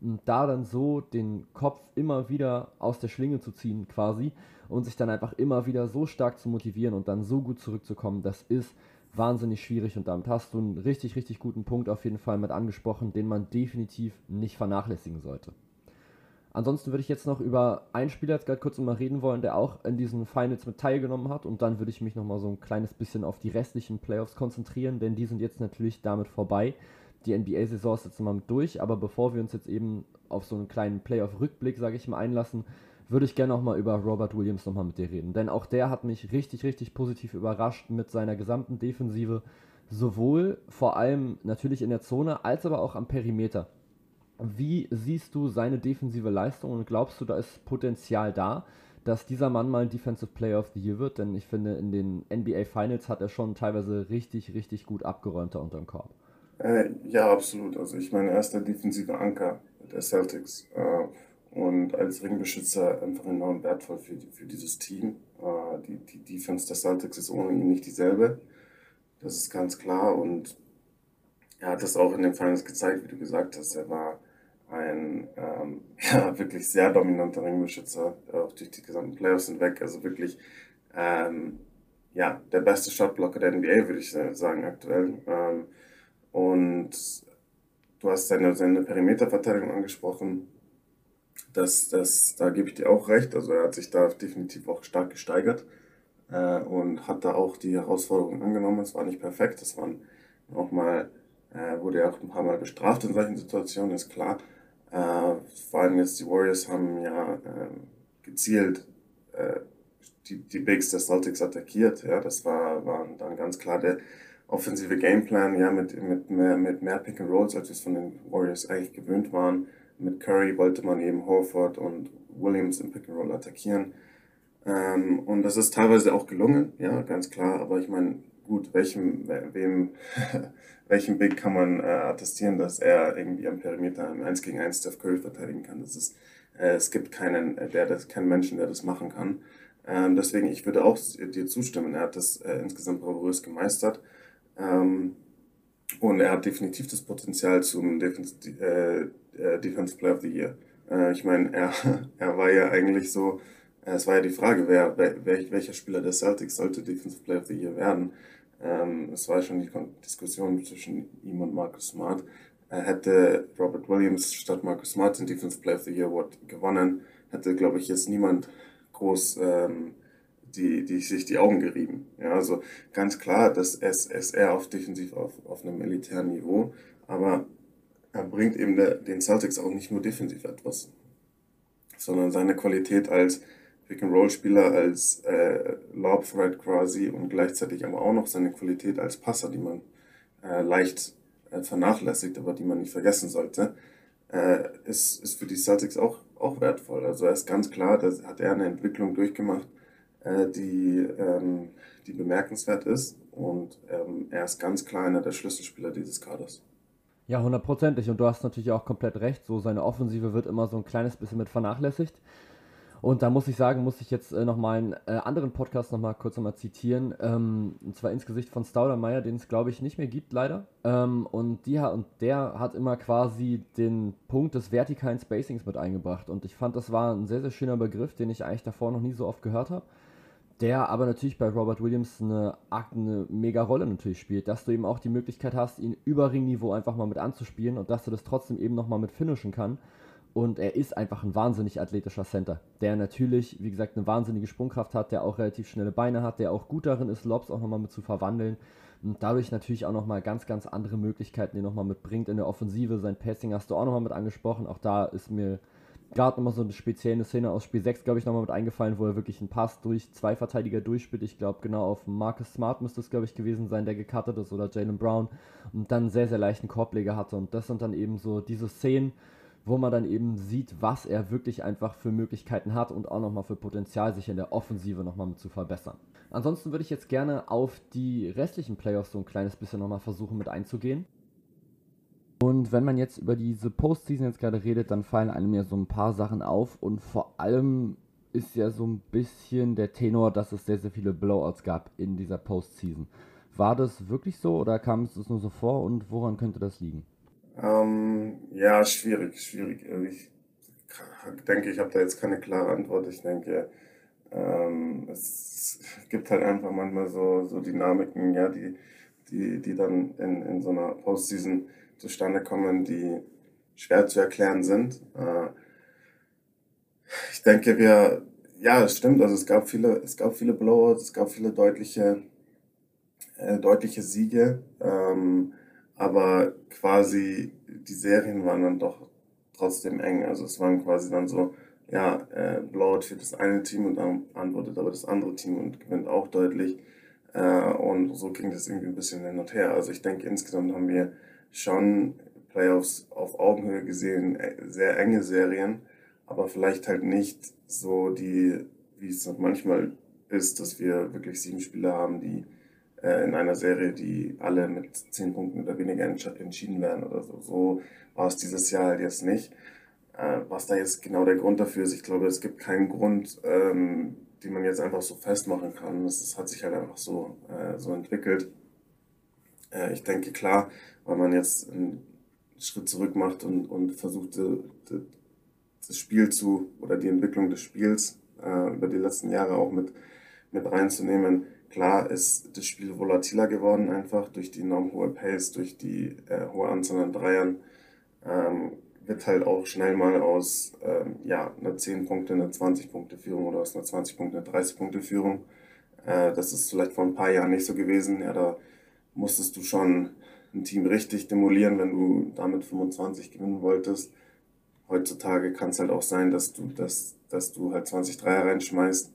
Und da dann so den Kopf immer wieder aus der Schlinge zu ziehen, quasi, und sich dann einfach immer wieder so stark zu motivieren und dann so gut zurückzukommen, das ist wahnsinnig schwierig und damit hast du einen richtig, richtig guten Punkt auf jeden Fall mit angesprochen, den man definitiv nicht vernachlässigen sollte. Ansonsten würde ich jetzt noch über einen Spieler jetzt gerade kurz mal reden wollen, der auch in diesen Finals mit teilgenommen hat und dann würde ich mich nochmal so ein kleines bisschen auf die restlichen Playoffs konzentrieren, denn die sind jetzt natürlich damit vorbei. Die NBA-Saison ist jetzt mal mit durch, aber bevor wir uns jetzt eben auf so einen kleinen Playoff-Rückblick, sage ich mal, einlassen, würde ich gerne nochmal über Robert Williams nochmal mit dir reden. Denn auch der hat mich richtig, richtig positiv überrascht mit seiner gesamten Defensive. Sowohl vor allem natürlich in der Zone, als aber auch am Perimeter. Wie siehst du seine defensive Leistung und glaubst du, da ist Potenzial da, dass dieser Mann mal ein Defensive Player of the Year wird? Denn ich finde, in den NBA Finals hat er schon teilweise richtig, richtig gut abgeräumt unter dem Korb. Äh, ja, absolut. Also ich meine, er ist der defensive Anker der Celtics. Äh, und als Ringbeschützer einfach enorm wertvoll für, für dieses Team. Äh, die, die Defense der Celtics ist ohne ihn nicht dieselbe. Das ist ganz klar und er hat das auch in den Finals gezeigt, wie du gesagt hast. Er war ein ähm, ja, wirklich sehr dominanter Ringbeschützer, auch durch die gesamten Playoffs hinweg. Also wirklich ähm, ja, der beste Shotblocker der NBA, würde ich sagen, aktuell. Ähm, und du hast seine, seine Perimeterverteidigung angesprochen das, das, da gebe ich dir auch recht. Also er hat sich da definitiv auch stark gesteigert äh, und hat da auch die Herausforderungen angenommen. Es war nicht perfekt. Es waren auch mal, äh, wurde er auch ein paar Mal bestraft in solchen Situationen, ist klar. Äh, vor allem jetzt die Warriors haben ja ähm, gezielt äh, die, die Bigs der Celtics attackiert. Ja, das war, war dann ganz klar der offensive Gameplan, ja, mit, mit, mehr, mit mehr Pick and Rolls, als wir es von den Warriors eigentlich gewöhnt waren mit Curry wollte man eben Horford und Williams im Pick and Roll attackieren. Ähm, und das ist teilweise auch gelungen, ja, ganz klar. Aber ich meine, gut, welchem, wem, welchem Big kann man äh, attestieren, dass er irgendwie am Perimeter im 1 gegen 1 Steph Curry verteidigen kann? Das ist, äh, es gibt keinen, äh, der das, keinen Menschen, der das machen kann. Ähm, deswegen, ich würde auch dir zustimmen. Er hat das äh, insgesamt bravourös gemeistert. Ähm, und er hat definitiv das Potenzial zum Defense, äh, äh, Defensive Player of the Year. Ich meine, er, er war ja eigentlich so, es war ja die Frage, wer, wer, welcher Spieler der Celtics sollte Defensive Player of the Year werden. Ähm, es war schon die Diskussion zwischen ihm und Marcus Smart. Er hätte Robert Williams statt Marcus Smart den Defensive Player of the Year Award gewonnen, hätte, glaube ich, jetzt niemand groß ähm, die, die sich die Augen gerieben. Ja, also ganz klar, es eher auf defensiv auf, auf einem militären Niveau, aber er bringt eben der, den Celtics auch nicht nur defensiv etwas, sondern seine Qualität als Pick-and-Roll-Spieler, als äh, Lob-Threat quasi und gleichzeitig aber auch noch seine Qualität als Passer, die man äh, leicht äh, vernachlässigt, aber die man nicht vergessen sollte, äh, ist, ist für die Celtics auch, auch wertvoll. Also er ist ganz klar, da hat er eine Entwicklung durchgemacht, äh, die, ähm, die bemerkenswert ist und ähm, er ist ganz klar einer der Schlüsselspieler dieses Kaders. Ja, hundertprozentig. Und du hast natürlich auch komplett recht. So seine Offensive wird immer so ein kleines bisschen mit vernachlässigt. Und da muss ich sagen, muss ich jetzt äh, nochmal einen äh, anderen Podcast nochmal kurz nochmal zitieren. Ähm, und zwar ins Gesicht von Staudermeier, den es glaube ich nicht mehr gibt, leider. Ähm, und, die, und der hat immer quasi den Punkt des vertikalen Spacings mit eingebracht. Und ich fand, das war ein sehr, sehr schöner Begriff, den ich eigentlich davor noch nie so oft gehört habe der aber natürlich bei Robert Williams eine, eine mega Rolle natürlich spielt, dass du eben auch die Möglichkeit hast, ihn über Ringniveau einfach mal mit anzuspielen und dass du das trotzdem eben nochmal mit finishen kann. Und er ist einfach ein wahnsinnig athletischer Center, der natürlich, wie gesagt, eine wahnsinnige Sprungkraft hat, der auch relativ schnelle Beine hat, der auch gut darin ist, Lobs auch nochmal mit zu verwandeln und dadurch natürlich auch nochmal ganz, ganz andere Möglichkeiten, die nochmal mitbringt in der Offensive. Sein Passing hast du auch nochmal mit angesprochen, auch da ist mir gerade nochmal so eine spezielle Szene aus Spiel 6, glaube ich, nochmal mit eingefallen, wo er wirklich einen Pass durch zwei Verteidiger durchspielt. Ich glaube, genau auf Marcus Smart müsste es, glaube ich, gewesen sein, der gecuttet ist, oder Jalen Brown und dann sehr, sehr leichten Korbleger hatte. Und das sind dann eben so diese Szenen, wo man dann eben sieht, was er wirklich einfach für Möglichkeiten hat und auch nochmal für Potenzial, sich in der Offensive nochmal zu verbessern. Ansonsten würde ich jetzt gerne auf die restlichen Playoffs so ein kleines bisschen nochmal versuchen mit einzugehen. Und wenn man jetzt über diese Postseason jetzt gerade redet, dann fallen einem ja so ein paar Sachen auf und vor allem ist ja so ein bisschen der Tenor, dass es sehr, sehr viele Blowouts gab in dieser Postseason. War das wirklich so oder kam es nur so vor und woran könnte das liegen? Ähm, ja, schwierig, schwierig. Ich denke, ich habe da jetzt keine klare Antwort. Ich denke, ähm, es gibt halt einfach manchmal so, so Dynamiken, ja, die, die, die dann in, in so einer Postseason zustande kommen, die schwer zu erklären sind. Äh, ich denke, wir, ja, es stimmt, also es gab viele, es gab viele Blowouts, es gab viele deutliche, äh, deutliche Siege, ähm, aber quasi die Serien waren dann doch trotzdem eng. Also es waren quasi dann so, ja, äh, Blowout für das eine Team und dann antwortet aber das andere Team und gewinnt auch deutlich. Äh, und so ging das irgendwie ein bisschen hin und her. Also ich denke, insgesamt haben wir schon Playoffs auf Augenhöhe gesehen, äh, sehr enge Serien, aber vielleicht halt nicht so die, wie es manchmal ist, dass wir wirklich sieben Spieler haben, die in einer Serie, die alle mit zehn Punkten oder weniger entschieden werden oder so. So war es dieses Jahr halt jetzt nicht. Äh, was da jetzt genau der Grund dafür ist, ich glaube, es gibt keinen Grund, ähm, den man jetzt einfach so festmachen kann. Das, das hat sich halt einfach so, äh, so entwickelt. Äh, ich denke, klar, weil man jetzt einen Schritt zurück macht und, und versucht, das Spiel zu oder die Entwicklung des Spiels äh, über die letzten Jahre auch mit, mit reinzunehmen. Klar ist das Spiel volatiler geworden, einfach durch die enorm hohe Pace, durch die äh, hohe Anzahl an Dreiern. Ähm, wird halt auch schnell mal aus ähm, ja, einer 10 Punkte, eine 20 Punkte Führung oder aus einer 20 Punkte eine 30 Punkte Führung. Äh, das ist vielleicht vor ein paar Jahren nicht so gewesen. Ja, da musstest du schon ein Team richtig demolieren, wenn du damit 25 gewinnen wolltest. Heutzutage kann es halt auch sein, dass du, dass, dass du halt 20 Dreier reinschmeißt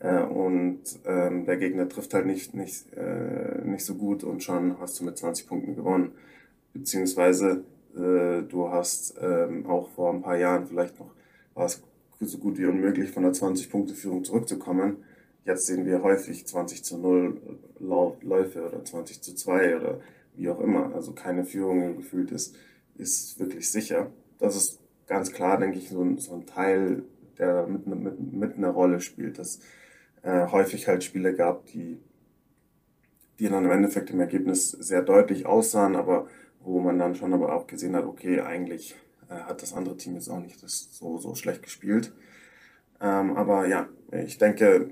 äh, und ähm, der Gegner trifft halt nicht, nicht, äh, nicht so gut und schon hast du mit 20 Punkten gewonnen. Beziehungsweise äh, du hast ähm, auch vor ein paar Jahren vielleicht noch, war es so gut wie unmöglich, von der 20-Punkte-Führung zurückzukommen. Jetzt sehen wir häufig 20 zu 0 Läufe oder 20 zu 2 oder wie auch immer. Also keine Führung gefühlt ist, ist wirklich sicher. Das ist ganz klar, denke ich, so ein, so ein Teil, der mit, mit, mit einer Rolle spielt, dass äh, häufig halt Spiele gab, die, die dann im Endeffekt im Ergebnis sehr deutlich aussahen, aber wo man dann schon aber auch gesehen hat, okay, eigentlich äh, hat das andere Team jetzt auch nicht das so, so schlecht gespielt. Ähm, aber ja, ich denke,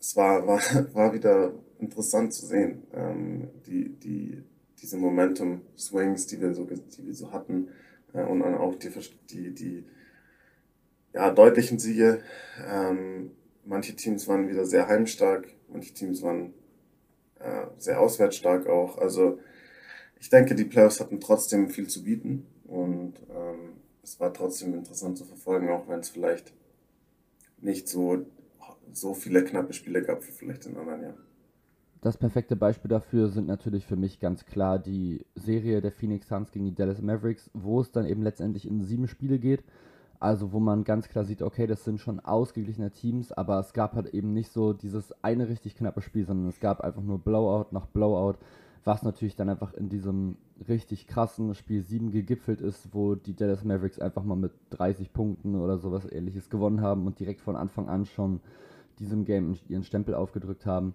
es war, war, war wieder interessant zu sehen, ähm, die, die, diese Momentum-Swings, die wir so, die wir so hatten äh, und dann auch die, die, die ja, deutlichen Siege. Ähm, manche Teams waren wieder sehr heimstark, manche Teams waren äh, sehr auswärtsstark auch. Also ich denke, die Playoffs hatten trotzdem viel zu bieten und ähm, es war trotzdem interessant zu verfolgen, auch wenn es vielleicht nicht so, so viele knappe Spiele gab wie vielleicht in anderen Jahren. Das perfekte Beispiel dafür sind natürlich für mich ganz klar die Serie der Phoenix Suns gegen die Dallas Mavericks, wo es dann eben letztendlich in sieben Spiele geht. Also wo man ganz klar sieht, okay, das sind schon ausgeglichene Teams, aber es gab halt eben nicht so dieses eine richtig knappe Spiel, sondern es gab einfach nur Blowout nach Blowout was natürlich dann einfach in diesem richtig krassen Spiel 7 gegipfelt ist, wo die Dallas Mavericks einfach mal mit 30 Punkten oder sowas ähnliches gewonnen haben und direkt von Anfang an schon diesem Game ihren Stempel aufgedrückt haben.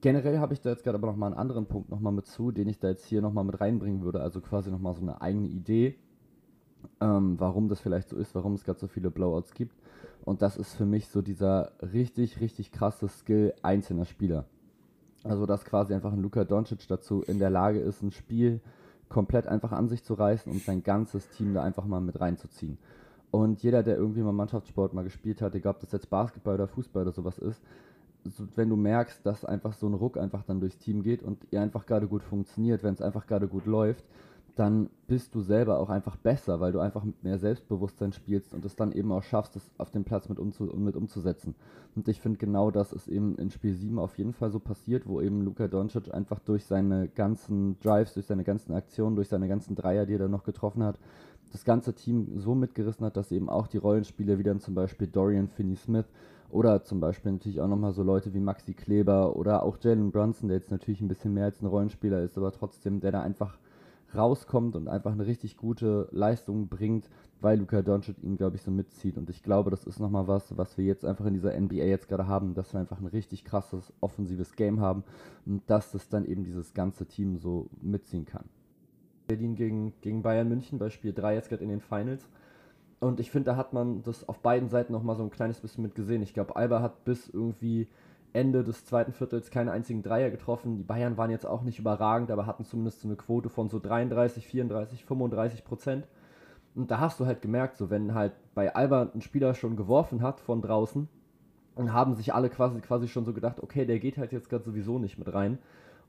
Generell habe ich da jetzt gerade aber nochmal einen anderen Punkt nochmal mit zu, den ich da jetzt hier nochmal mit reinbringen würde, also quasi nochmal so eine eigene Idee, ähm, warum das vielleicht so ist, warum es gerade so viele Blowouts gibt. Und das ist für mich so dieser richtig, richtig krasse Skill einzelner Spieler. Also, dass quasi einfach ein Luka Doncic dazu in der Lage ist, ein Spiel komplett einfach an sich zu reißen und sein ganzes Team da einfach mal mit reinzuziehen. Und jeder, der irgendwie mal Mannschaftssport mal gespielt hat, egal ob das jetzt Basketball oder Fußball oder sowas ist, so, wenn du merkst, dass einfach so ein Ruck einfach dann durchs Team geht und ihr einfach gerade gut funktioniert, wenn es einfach gerade gut läuft, dann bist du selber auch einfach besser, weil du einfach mit mehr Selbstbewusstsein spielst und es dann eben auch schaffst, es auf dem Platz mit, umzu mit umzusetzen. Und ich finde genau das ist eben in Spiel 7 auf jeden Fall so passiert, wo eben Luka Doncic einfach durch seine ganzen Drives, durch seine ganzen Aktionen, durch seine ganzen Dreier, die er dann noch getroffen hat, das ganze Team so mitgerissen hat, dass eben auch die Rollenspieler wie dann zum Beispiel Dorian Finney-Smith oder zum Beispiel natürlich auch nochmal so Leute wie Maxi Kleber oder auch Jalen Brunson, der jetzt natürlich ein bisschen mehr als ein Rollenspieler ist, aber trotzdem, der da einfach rauskommt und einfach eine richtig gute Leistung bringt, weil Luka Doncic ihn, glaube ich, so mitzieht. Und ich glaube, das ist nochmal was, was wir jetzt einfach in dieser NBA jetzt gerade haben, dass wir einfach ein richtig krasses offensives Game haben und dass das dann eben dieses ganze Team so mitziehen kann. Berlin gegen, gegen Bayern München bei Spiel 3 jetzt gerade in den Finals. Und ich finde, da hat man das auf beiden Seiten nochmal so ein kleines bisschen mit gesehen. Ich glaube, Alba hat bis irgendwie Ende des zweiten Viertels keine einzigen Dreier getroffen. Die Bayern waren jetzt auch nicht überragend, aber hatten zumindest so eine Quote von so 33, 34, 35 Prozent. Und da hast du halt gemerkt, so wenn halt bei Alba ein Spieler schon geworfen hat von draußen, dann haben sich alle quasi, quasi schon so gedacht, okay, der geht halt jetzt gerade sowieso nicht mit rein.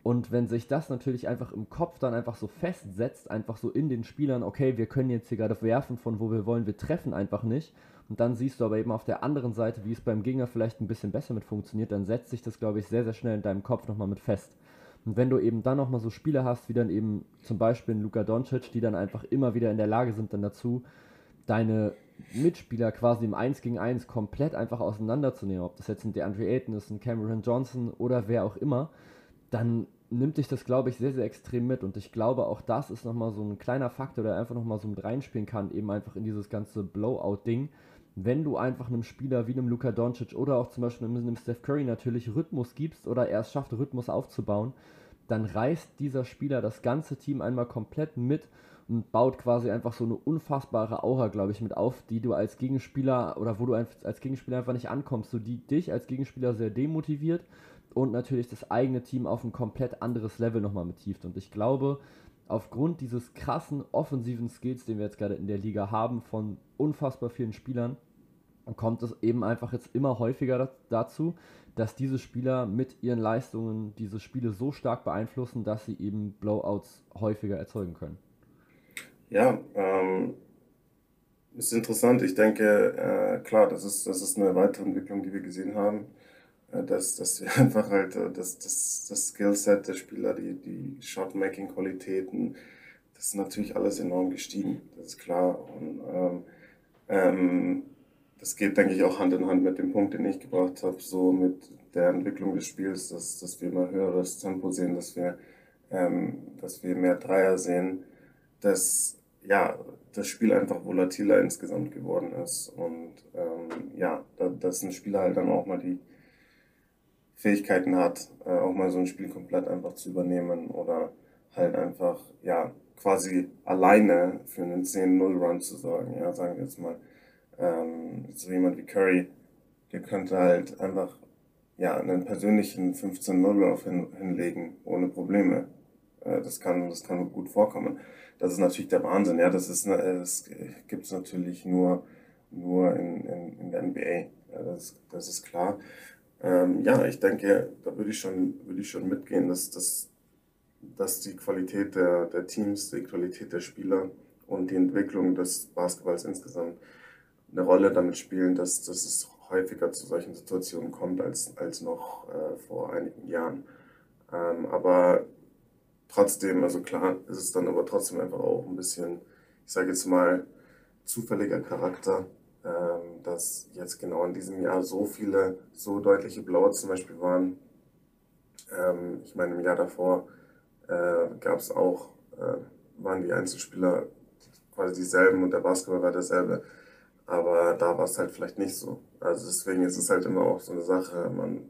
Und wenn sich das natürlich einfach im Kopf dann einfach so festsetzt, einfach so in den Spielern, okay, wir können jetzt hier gerade werfen, von wo wir wollen, wir treffen einfach nicht. Und dann siehst du aber eben auf der anderen Seite, wie es beim Gegner vielleicht ein bisschen besser mit funktioniert, dann setzt sich das, glaube ich, sehr, sehr schnell in deinem Kopf nochmal mit fest. Und wenn du eben dann nochmal so Spieler hast, wie dann eben zum Beispiel Luka Doncic, die dann einfach immer wieder in der Lage sind, dann dazu, deine Mitspieler quasi im 1 gegen 1 komplett einfach auseinanderzunehmen, ob das jetzt ein DeAndre Ayton ist, ein Cameron Johnson oder wer auch immer, dann nimmt dich das, glaube ich, sehr, sehr extrem mit. Und ich glaube, auch das ist nochmal so ein kleiner Faktor, der einfach nochmal so mit reinspielen kann, eben einfach in dieses ganze Blowout-Ding. Wenn du einfach einem Spieler wie einem Luka Doncic oder auch zum Beispiel einem Steph Curry natürlich Rhythmus gibst oder er es schafft, Rhythmus aufzubauen, dann reißt dieser Spieler das ganze Team einmal komplett mit und baut quasi einfach so eine unfassbare Aura, glaube ich, mit auf, die du als Gegenspieler oder wo du als Gegenspieler einfach nicht ankommst, so die dich als Gegenspieler sehr demotiviert und natürlich das eigene Team auf ein komplett anderes Level nochmal mittieft. Und ich glaube, aufgrund dieses krassen offensiven Skills, den wir jetzt gerade in der Liga haben, von unfassbar vielen Spielern, kommt es eben einfach jetzt immer häufiger dazu, dass diese Spieler mit ihren Leistungen diese Spiele so stark beeinflussen, dass sie eben Blowouts häufiger erzeugen können. Ja, ähm, ist interessant. Ich denke, äh, klar, das ist, das ist eine weitere Entwicklung, die wir gesehen haben dass, dass wir einfach halt äh, das, das, das Skillset der Spieler, die, die Shotmaking-Qualitäten, das ist natürlich alles enorm gestiegen, das ist klar. Und ähm, ähm, das geht, denke ich, auch Hand in Hand mit dem Punkt, den ich gebracht habe, so mit der Entwicklung des Spiels, dass, dass wir immer höheres Tempo sehen, dass wir, ähm, dass wir mehr Dreier sehen, dass ja, das Spiel einfach volatiler insgesamt geworden ist. Und ähm, ja, dass ein Spieler halt dann auch mal die, Fähigkeiten hat, äh, auch mal so ein Spiel komplett einfach zu übernehmen oder halt einfach, ja, quasi alleine für einen 10-0-Run zu sorgen. Ja, sagen wir jetzt mal, ähm, so jemand wie Curry, der könnte halt einfach, ja, einen persönlichen 15-0-Lauf hin, hinlegen, ohne Probleme. Äh, das kann, das kann gut vorkommen. Das ist natürlich der Wahnsinn, ja, das ist, das gibt's natürlich nur, nur in, in, in der NBA. Ja, das, das ist klar. Ähm, ja, ich denke, da würde ich schon, würde ich schon mitgehen, dass, dass, dass die Qualität der, der Teams, die Qualität der Spieler und die Entwicklung des Basketballs insgesamt eine Rolle damit spielen, dass, dass es häufiger zu solchen Situationen kommt als, als noch äh, vor einigen Jahren. Ähm, aber trotzdem, also klar, ist es dann aber trotzdem einfach auch ein bisschen, ich sage jetzt mal, zufälliger Charakter dass jetzt genau in diesem Jahr so viele, so deutliche Blowouts zum Beispiel waren. Ähm, ich meine, im Jahr davor äh, gab es auch, äh, waren die Einzelspieler quasi dieselben und der Basketball war derselbe. Aber da war es halt vielleicht nicht so. Also deswegen ist es halt immer auch so eine Sache, man,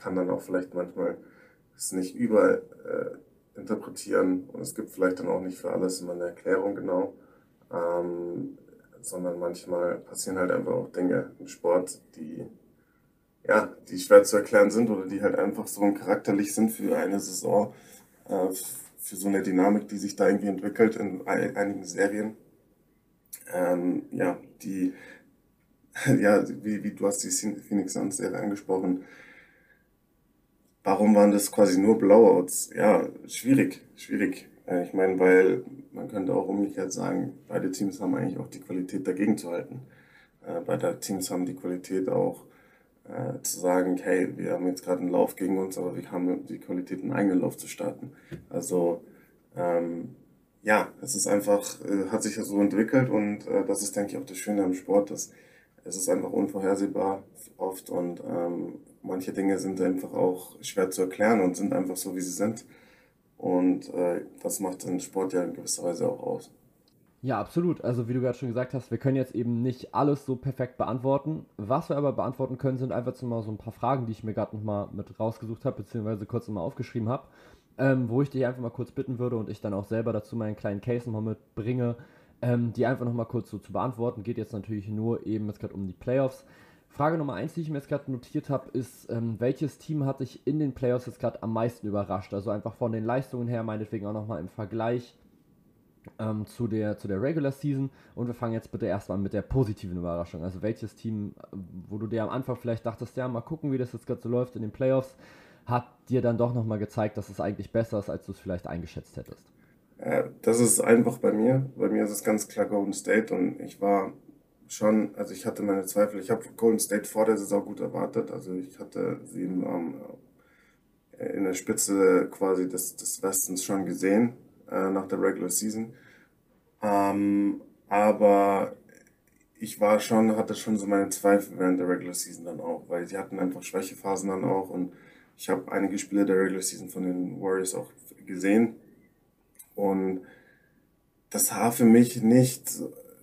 kann dann auch vielleicht manchmal es nicht über äh, interpretieren und es gibt vielleicht dann auch nicht für alles immer eine Erklärung genau. Ähm, sondern manchmal passieren halt einfach auch Dinge im Sport, die, ja, die schwer zu erklären sind oder die halt einfach so charakterlich sind für eine Saison, äh, für so eine Dynamik, die sich da irgendwie entwickelt in einigen Serien. Ähm, ja, die, ja, wie, wie du hast die Phoenix Suns Serie angesprochen. Warum waren das quasi nur Blowouts? Ja, schwierig, schwierig. Äh, ich meine, weil man könnte auch umgekehrt sagen, beide Teams haben eigentlich auch die Qualität dagegen zu halten. Äh, beide Teams haben die Qualität auch äh, zu sagen, hey, wir haben jetzt gerade einen Lauf gegen uns, aber wir haben die Qualität, einen eigenen Lauf zu starten. Also ähm, ja, es ist einfach, äh, hat sich so entwickelt und äh, das ist, denke ich, auch das Schöne am Sport, dass es ist einfach unvorhersehbar oft und ähm, manche Dinge sind einfach auch schwer zu erklären und sind einfach so, wie sie sind. Und äh, das macht den Sport ja in gewisser Weise auch aus. Ja, absolut. Also wie du gerade schon gesagt hast, wir können jetzt eben nicht alles so perfekt beantworten. Was wir aber beantworten können, sind einfach so mal so ein paar Fragen, die ich mir gerade nochmal mit rausgesucht habe, beziehungsweise kurz nochmal aufgeschrieben habe, ähm, wo ich dich einfach mal kurz bitten würde und ich dann auch selber dazu meinen kleinen Case nochmal mitbringe, ähm, die einfach nochmal kurz so zu beantworten. Geht jetzt natürlich nur eben jetzt gerade um die Playoffs. Frage Nummer eins, die ich mir jetzt gerade notiert habe, ist, ähm, welches Team hat dich in den Playoffs jetzt gerade am meisten überrascht? Also einfach von den Leistungen her, meinetwegen auch nochmal im Vergleich ähm, zu, der, zu der Regular Season. Und wir fangen jetzt bitte erstmal mit der positiven Überraschung. Also welches Team, wo du dir am Anfang vielleicht dachtest, ja, mal gucken, wie das jetzt gerade so läuft in den Playoffs, hat dir dann doch nochmal gezeigt, dass es eigentlich besser ist, als du es vielleicht eingeschätzt hättest? Äh, das ist einfach bei mir. Bei mir ist es ganz klar Golden State und ich war schon, also ich hatte meine Zweifel. Ich habe Golden State vor der Saison gut erwartet. Also ich hatte sie in, um, in der Spitze quasi des, des Westens schon gesehen äh, nach der Regular Season. Ähm, aber ich war schon, hatte schon so meine Zweifel während der Regular Season dann auch, weil sie hatten einfach Schwächephasen dann auch und ich habe einige Spiele der Regular Season von den Warriors auch gesehen und das war für mich nicht,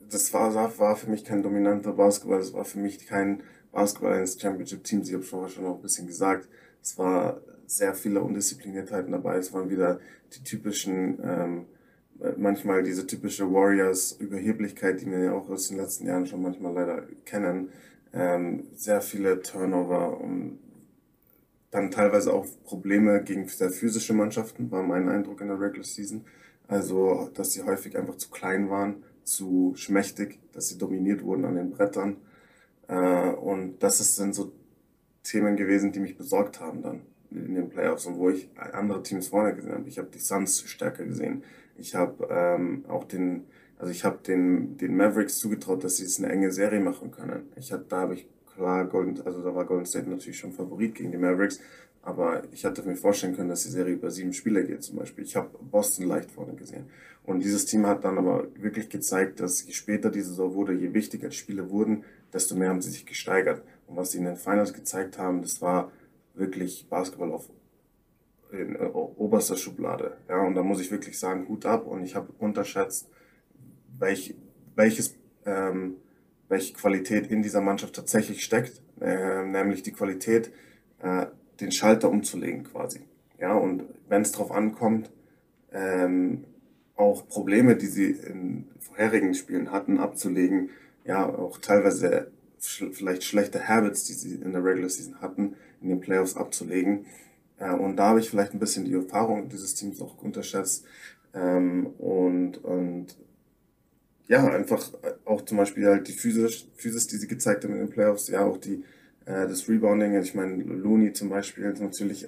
das war, war für mich kein dominanter Basketball, das war für mich kein Basketball eines Championship-Teams, ich habe vorher schon auch ein bisschen gesagt, es war sehr viele Undiszipliniertheiten dabei. Es waren wieder die typischen, ähm, manchmal diese typische Warriors-Überheblichkeit, die wir ja auch aus den letzten Jahren schon manchmal leider kennen. Ähm, sehr viele Turnover und dann teilweise auch Probleme gegen sehr physische Mannschaften, war mein Eindruck in der Regular Season. Also, dass sie häufig einfach zu klein waren, zu schmächtig, dass sie dominiert wurden an den Brettern. Äh, und das sind so Themen gewesen, die mich besorgt haben dann in den Playoffs und wo ich andere Teams vorne gesehen habe. Ich habe die Suns stärker gesehen. Ich habe ähm, auch den, also ich habe den, den Mavericks zugetraut, dass sie es eine enge Serie machen können. Ich hab, da habe ich klar Golden, also da war Golden State natürlich schon Favorit gegen die Mavericks, aber ich hatte mir vorstellen können, dass die Serie über sieben Spiele geht zum Beispiel. Ich habe Boston leicht vorne gesehen. Und dieses Team hat dann aber wirklich gezeigt, dass je später die Saison wurde, je wichtiger die Spiele wurden, desto mehr haben sie sich gesteigert. Und was sie in den Finals gezeigt haben, das war wirklich Basketball auf in äh, oberster Schublade. Ja, und da muss ich wirklich sagen, Hut ab. Und ich habe unterschätzt, welch, welches, ähm, welche Qualität in dieser Mannschaft tatsächlich steckt, äh, nämlich die Qualität, äh, den Schalter umzulegen quasi. Ja, und wenn es darauf ankommt, ähm, auch Probleme, die sie in vorherigen Spielen hatten, abzulegen, ja, auch teilweise vielleicht schlechte Habits, die sie in der Regular Season hatten, in den Playoffs abzulegen. Äh, und da habe ich vielleicht ein bisschen die Erfahrung dieses Teams auch unterschätzt. Ähm, und, und ja, einfach auch zum Beispiel halt die Physis, Physis, die sie gezeigt haben in den Playoffs, ja, auch die, äh, das Rebounding. Ich meine, Looney zum Beispiel natürlich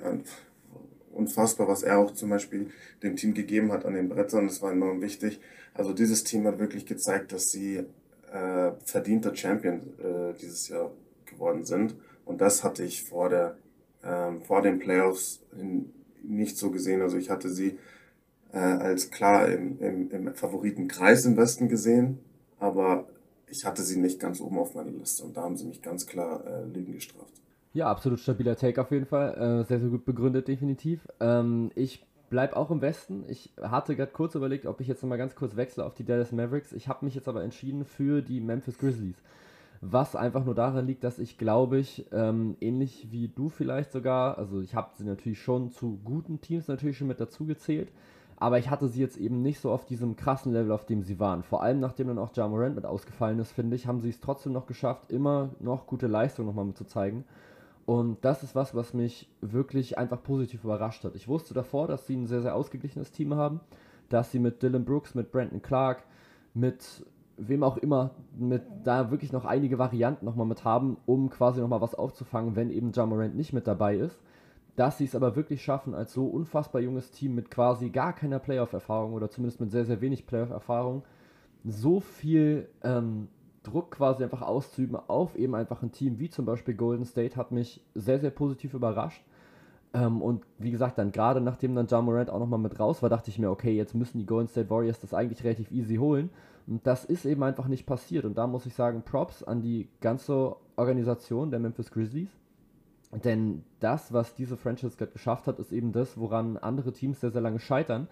unfassbar, was er auch zum Beispiel dem Team gegeben hat an den Brettern. Das war enorm wichtig. Also dieses Team hat wirklich gezeigt, dass sie äh, verdienter Champion äh, dieses Jahr geworden sind. Und das hatte ich vor, der, ähm, vor den Playoffs nicht so gesehen. Also ich hatte sie äh, als klar im, im, im Favoritenkreis im Westen gesehen, aber ich hatte sie nicht ganz oben auf meiner Liste und da haben sie mich ganz klar äh, liegen gestraft. Ja, absolut stabiler Take auf jeden Fall. Äh, sehr, sehr gut begründet, definitiv. Ähm, ich bleibe auch im Westen. Ich hatte gerade kurz überlegt, ob ich jetzt nochmal ganz kurz wechsle auf die Dallas Mavericks. Ich habe mich jetzt aber entschieden für die Memphis Grizzlies. Was einfach nur daran liegt, dass ich glaube ich, ähm, ähnlich wie du vielleicht sogar, also ich habe sie natürlich schon zu guten Teams natürlich schon mit dazu gezählt, aber ich hatte sie jetzt eben nicht so auf diesem krassen Level, auf dem sie waren. Vor allem nachdem dann auch Ja Morant mit ausgefallen ist, finde ich, haben sie es trotzdem noch geschafft, immer noch gute Leistung nochmal mit zu zeigen. Und das ist was, was mich wirklich einfach positiv überrascht hat. Ich wusste davor, dass sie ein sehr, sehr ausgeglichenes Team haben, dass sie mit Dylan Brooks, mit Brandon Clark, mit wem auch immer, mit da wirklich noch einige Varianten nochmal mit haben, um quasi nochmal was aufzufangen, wenn eben Jamorant nicht mit dabei ist. Dass sie es aber wirklich schaffen, als so unfassbar junges Team mit quasi gar keiner Playoff-Erfahrung oder zumindest mit sehr, sehr wenig Playoff-Erfahrung, so viel ähm, Druck quasi einfach auszuüben auf eben einfach ein Team wie zum Beispiel Golden State hat mich sehr, sehr positiv überrascht. Ähm, und wie gesagt, dann gerade nachdem dann Ja Morant auch nochmal mit raus war, dachte ich mir, okay, jetzt müssen die Golden State Warriors das eigentlich relativ easy holen. Und das ist eben einfach nicht passiert. Und da muss ich sagen, Props an die ganze Organisation der Memphis Grizzlies. Denn das, was diese Franchise gerade geschafft hat, ist eben das, woran andere Teams sehr, sehr lange scheitern.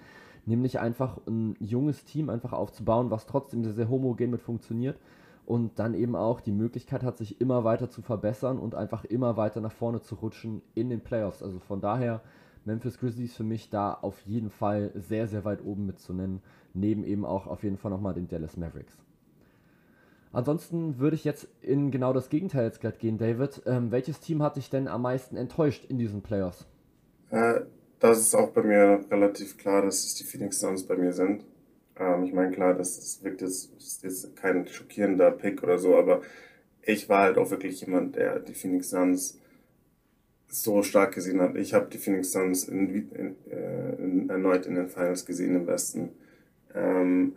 Nämlich einfach ein junges Team einfach aufzubauen, was trotzdem sehr, sehr homogen mit funktioniert und dann eben auch die Möglichkeit hat, sich immer weiter zu verbessern und einfach immer weiter nach vorne zu rutschen in den Playoffs. Also von daher Memphis Grizzlies für mich da auf jeden Fall sehr, sehr weit oben mitzunennen. Neben eben auch auf jeden Fall nochmal den Dallas Mavericks. Ansonsten würde ich jetzt in genau das Gegenteil jetzt gerade gehen, David. Ähm, welches Team hat dich denn am meisten enttäuscht in diesen Playoffs? Äh, das ist auch bei mir relativ klar, dass es die Phoenix Suns bei mir sind. Ähm, ich meine, klar, das, das wirkt jetzt, ist jetzt kein schockierender Pick oder so, aber ich war halt auch wirklich jemand, der die Phoenix Suns so stark gesehen hat. Ich habe die Phoenix Suns in, in, äh, in, erneut in den Finals gesehen im Westen. Ähm,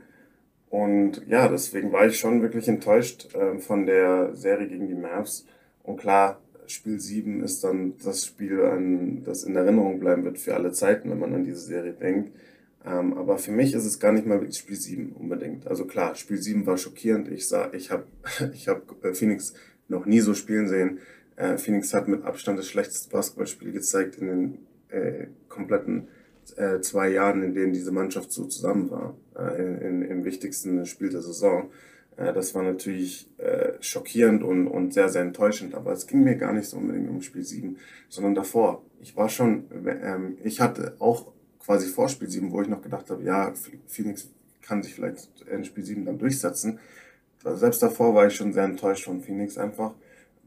und ja, deswegen war ich schon wirklich enttäuscht äh, von der Serie gegen die Mavs. Und klar, Spiel 7 ist dann das Spiel, an, das in Erinnerung bleiben wird für alle Zeiten, wenn man an diese Serie denkt. Ähm, aber für mich ist es gar nicht mal Spiel 7 unbedingt. Also klar, Spiel 7 war schockierend. Ich sah, ich habe ich hab äh, Phoenix noch nie so spielen sehen. Äh, Phoenix hat mit Abstand das schlechteste Basketballspiel gezeigt in den äh, kompletten äh, zwei Jahren, in denen diese Mannschaft so zusammen war, äh, in, in, im wichtigsten Spiel der Saison. Äh, das war natürlich schockierend und, und sehr, sehr enttäuschend, aber es ging mir gar nicht so unbedingt um Spiel 7, sondern davor. Ich war schon, ähm, ich hatte auch quasi vor Spiel 7, wo ich noch gedacht habe, ja, Phoenix kann sich vielleicht in Spiel 7 dann durchsetzen. Selbst davor war ich schon sehr enttäuscht von Phoenix einfach,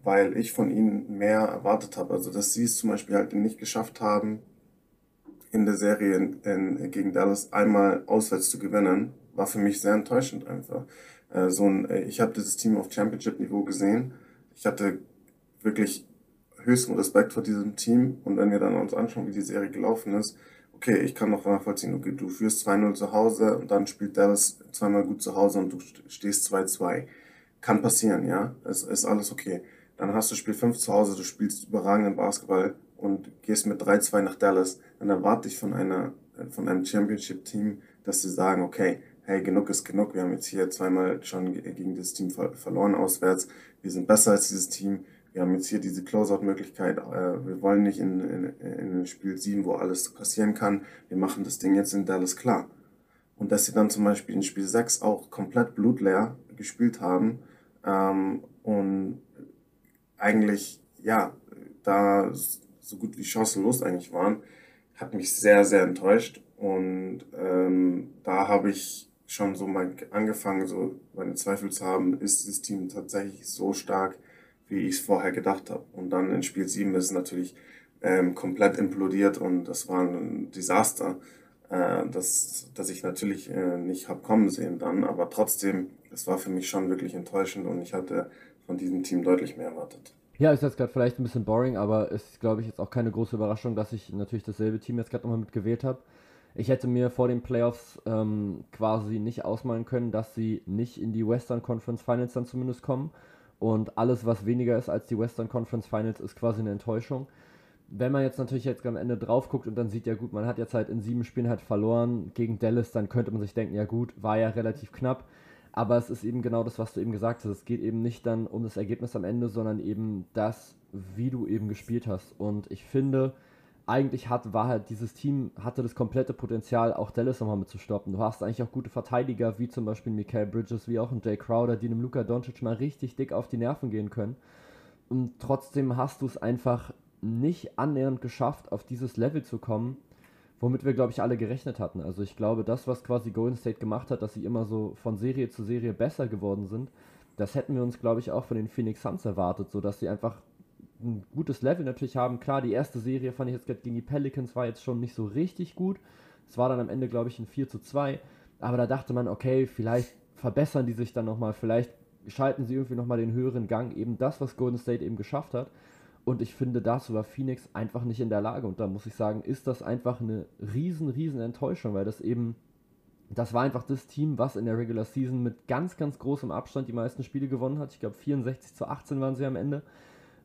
weil ich von ihnen mehr erwartet habe. Also, dass sie es zum Beispiel halt nicht geschafft haben, in der Serie in, in, gegen Dallas einmal auswärts zu gewinnen, war für mich sehr enttäuschend einfach. Äh, so ein, äh, ich habe dieses Team auf Championship-Niveau gesehen. Ich hatte wirklich höchsten Respekt vor diesem Team. Und wenn wir dann uns anschauen, wie die Serie gelaufen ist, okay, ich kann noch nachvollziehen, okay, du führst 2-0 zu Hause und dann spielt Dallas zweimal gut zu Hause und du stehst 2-2. Kann passieren, ja. Es ist alles okay. Dann hast du Spiel 5 zu Hause, du spielst überragenden Basketball und gehst mit 3-2 nach Dallas. Dann erwarte ich von einer, von einem Championship-Team, dass sie sagen, okay, hey, genug ist genug. Wir haben jetzt hier zweimal schon gegen das Team verloren auswärts. Wir sind besser als dieses Team wir haben jetzt hier diese Closeout-Möglichkeit. Äh, wir wollen nicht in, in, in Spiel 7, wo alles passieren kann. Wir machen das Ding jetzt in Dallas klar. Und dass sie dann zum Beispiel in Spiel 6 auch komplett blutleer gespielt haben ähm, und eigentlich, ja, da so gut wie chancenlos eigentlich waren, hat mich sehr, sehr enttäuscht. Und ähm, da habe ich schon so mal angefangen, so meine Zweifel zu haben, ist das Team tatsächlich so stark, wie ich es vorher gedacht habe. Und dann in Spiel 7 ist es natürlich ähm, komplett implodiert und das war ein Desaster, äh, das, das ich natürlich äh, nicht habe kommen sehen dann. Aber trotzdem, es war für mich schon wirklich enttäuschend und ich hatte von diesem Team deutlich mehr erwartet. Ja, ist jetzt gerade vielleicht ein bisschen boring, aber ist, glaube ich, jetzt auch keine große Überraschung, dass ich natürlich dasselbe Team jetzt gerade nochmal mitgewählt habe. Ich hätte mir vor den Playoffs ähm, quasi nicht ausmalen können, dass sie nicht in die Western Conference Finals dann zumindest kommen. Und alles, was weniger ist als die Western Conference Finals, ist quasi eine Enttäuschung. Wenn man jetzt natürlich jetzt am Ende drauf guckt und dann sieht, ja gut, man hat jetzt halt in sieben Spielen halt verloren gegen Dallas, dann könnte man sich denken, ja gut, war ja relativ knapp. Aber es ist eben genau das, was du eben gesagt hast. Es geht eben nicht dann um das Ergebnis am Ende, sondern eben das, wie du eben gespielt hast. Und ich finde, eigentlich hat, war halt dieses Team, hatte das komplette Potenzial, auch Dallas nochmal mit zu stoppen. Du hast eigentlich auch gute Verteidiger, wie zum Beispiel Mikael Bridges, wie auch ein Jay Crowder, die einem Luka Doncic mal richtig dick auf die Nerven gehen können. Und trotzdem hast du es einfach nicht annähernd geschafft, auf dieses Level zu kommen, womit wir, glaube ich, alle gerechnet hatten. Also ich glaube, das, was quasi Golden State gemacht hat, dass sie immer so von Serie zu Serie besser geworden sind, das hätten wir uns, glaube ich, auch von den Phoenix Suns erwartet, so dass sie einfach ein gutes Level natürlich haben. Klar, die erste Serie fand ich jetzt gerade gegen die Pelicans war jetzt schon nicht so richtig gut. Es war dann am Ende, glaube ich, ein 4 zu 2. Aber da dachte man, okay, vielleicht verbessern die sich dann nochmal, vielleicht schalten sie irgendwie nochmal den höheren Gang. Eben das, was Golden State eben geschafft hat. Und ich finde, dazu war Phoenix einfach nicht in der Lage. Und da muss ich sagen, ist das einfach eine riesen, riesen Enttäuschung, weil das eben, das war einfach das Team, was in der Regular Season mit ganz, ganz großem Abstand die meisten Spiele gewonnen hat. Ich glaube, 64 zu 18 waren sie am Ende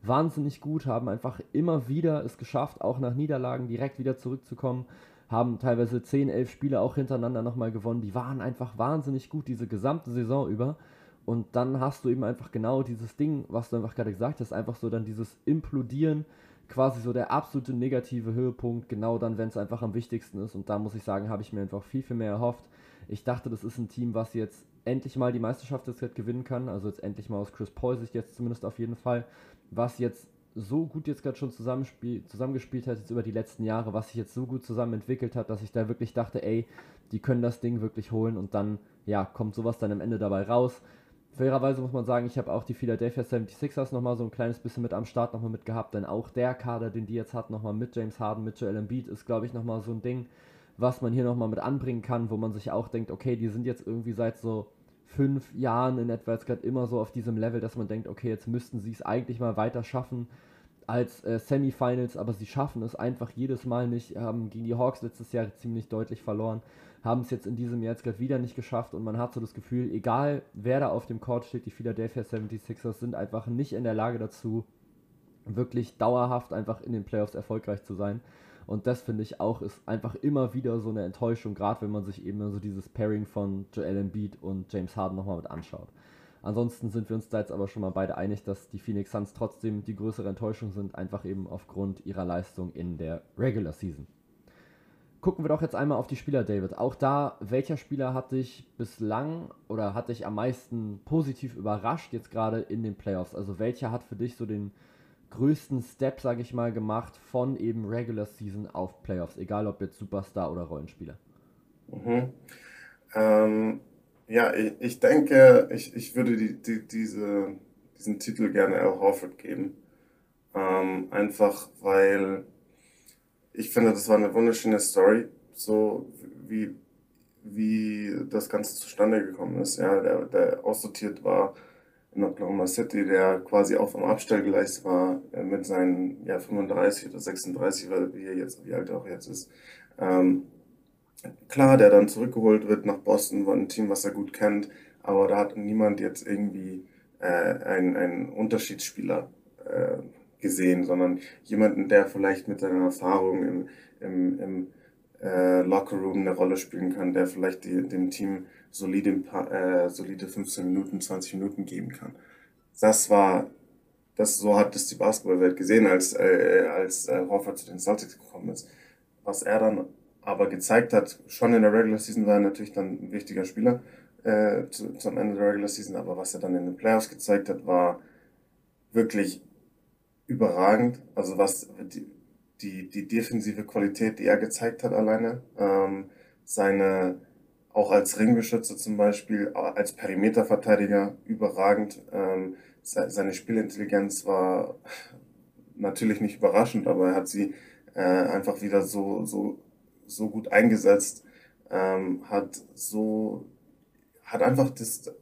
wahnsinnig gut, haben einfach immer wieder es geschafft, auch nach Niederlagen direkt wieder zurückzukommen, haben teilweise 10, 11 Spiele auch hintereinander nochmal gewonnen. Die waren einfach wahnsinnig gut diese gesamte Saison über. Und dann hast du eben einfach genau dieses Ding, was du einfach gerade gesagt hast, einfach so dann dieses Implodieren, quasi so der absolute negative Höhepunkt, genau dann, wenn es einfach am wichtigsten ist. Und da muss ich sagen, habe ich mir einfach viel, viel mehr erhofft. Ich dachte, das ist ein Team, was jetzt endlich mal die Meisterschaft jetzt gewinnen kann. Also jetzt endlich mal aus Chris Paul sich jetzt zumindest auf jeden Fall. Was jetzt so gut jetzt gerade schon zusammengespielt hat, jetzt über die letzten Jahre, was sich jetzt so gut zusammen entwickelt hat, dass ich da wirklich dachte, ey, die können das Ding wirklich holen und dann, ja, kommt sowas dann am Ende dabei raus. Fairerweise muss man sagen, ich habe auch die Philadelphia 76ers nochmal so ein kleines bisschen mit am Start nochmal mit gehabt, denn auch der Kader, den die jetzt hat, nochmal mit James Harden, mit Joel Embiid, ist glaube ich nochmal so ein Ding, was man hier nochmal mit anbringen kann, wo man sich auch denkt, okay, die sind jetzt irgendwie seit so fünf Jahren in etwa jetzt gerade immer so auf diesem Level, dass man denkt, okay, jetzt müssten sie es eigentlich mal weiter schaffen als äh, Semifinals, aber sie schaffen es einfach jedes Mal nicht, haben gegen die Hawks letztes Jahr ziemlich deutlich verloren, haben es jetzt in diesem Jahr jetzt gerade wieder nicht geschafft und man hat so das Gefühl, egal wer da auf dem Court steht, die Philadelphia 76ers sind einfach nicht in der Lage dazu, wirklich dauerhaft einfach in den Playoffs erfolgreich zu sein. Und das finde ich auch ist einfach immer wieder so eine Enttäuschung, gerade wenn man sich eben so dieses Pairing von Joel Embiid und James Harden nochmal mit anschaut. Ansonsten sind wir uns da jetzt aber schon mal beide einig, dass die Phoenix Suns trotzdem die größere Enttäuschung sind, einfach eben aufgrund ihrer Leistung in der Regular Season. Gucken wir doch jetzt einmal auf die Spieler, David. Auch da, welcher Spieler hat dich bislang oder hat dich am meisten positiv überrascht, jetzt gerade in den Playoffs? Also welcher hat für dich so den größten Step, sage ich mal, gemacht von eben Regular Season auf Playoffs, egal ob jetzt Superstar oder Rollenspieler? Mhm. Ähm, ja, ich, ich denke, ich, ich würde die, die, diese, diesen Titel gerne Al Horford geben. Ähm, einfach weil ich finde, das war eine wunderschöne Story, so wie, wie das Ganze zustande gekommen ist. Ja, der, der aussortiert war in Oklahoma City, der quasi auf dem Abstellgleis war äh, mit seinen ja, 35 oder 36, wie, er jetzt, wie alt er auch jetzt ist. Ähm, klar, der dann zurückgeholt wird nach Boston, war ein Team, was er gut kennt, aber da hat niemand jetzt irgendwie äh, einen, einen Unterschiedsspieler äh, gesehen, sondern jemanden, der vielleicht mit seiner Erfahrung im, im, im äh, Lockerroom eine Rolle spielen kann, der vielleicht die, dem Team solide, äh, solide 15 Minuten, 20 Minuten geben kann. Das war, das, so hat es die Basketballwelt gesehen, als, äh, als äh, Horford zu den Celtics gekommen ist. Was er dann aber gezeigt hat, schon in der Regular Season war er natürlich dann ein wichtiger Spieler äh, zu, zum Ende der Regular Season, aber was er dann in den Playoffs gezeigt hat, war wirklich überragend. Also was die, die, die defensive Qualität, die er gezeigt hat alleine, ähm, seine auch als Ringbeschützer zum Beispiel, als Perimeterverteidiger überragend. Ähm, seine Spielintelligenz war natürlich nicht überraschend, aber er hat sie äh, einfach wieder so, so, so gut eingesetzt, ähm, hat so, hat einfach das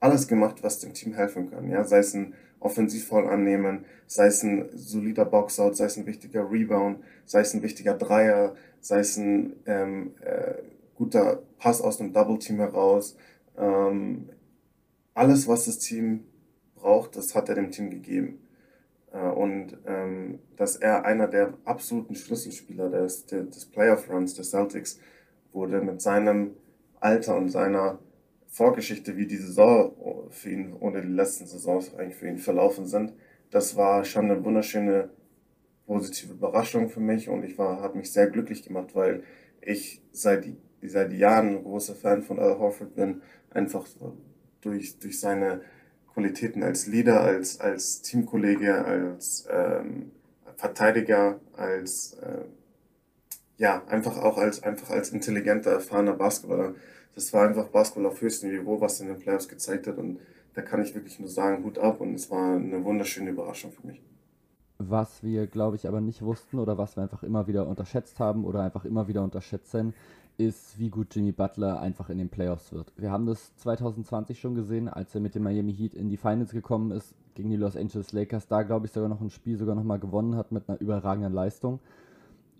alles gemacht, was dem Team helfen kann. Ja, sei es ein Offensivfall annehmen, sei es ein solider Boxout, sei es ein wichtiger Rebound, sei es ein wichtiger Dreier, sei es ein ähm, äh, guter Pass aus einem Double Team heraus. Ähm, alles, was das Team braucht, das hat er dem Team gegeben. Äh, und ähm, dass er einer der absoluten Schlüsselspieler des, des Playoff-Runs des Celtics wurde mit seinem Alter und seiner Vorgeschichte, wie die Saison für ihn oder die letzten Saisons eigentlich für ihn verlaufen sind, das war schon eine wunderschöne positive Überraschung für mich und ich war, habe mich sehr glücklich gemacht, weil ich seit seit Jahren ein großer Fan von Al Horford bin, einfach durch, durch seine Qualitäten als Leader, als, als Teamkollege, als ähm, Verteidiger, als äh, ja, einfach auch als einfach als intelligenter, erfahrener Basketballer. Das war einfach Basketball auf höchstem Niveau, was in den Playoffs gezeigt hat. Und da kann ich wirklich nur sagen, Hut ab. Und es war eine wunderschöne Überraschung für mich. Was wir, glaube ich, aber nicht wussten oder was wir einfach immer wieder unterschätzt haben oder einfach immer wieder unterschätzen, ist, wie gut Jimmy Butler einfach in den Playoffs wird. Wir haben das 2020 schon gesehen, als er mit dem Miami Heat in die Finals gekommen ist gegen die Los Angeles Lakers. Da, glaube ich, sogar noch ein Spiel sogar nochmal gewonnen hat mit einer überragenden Leistung.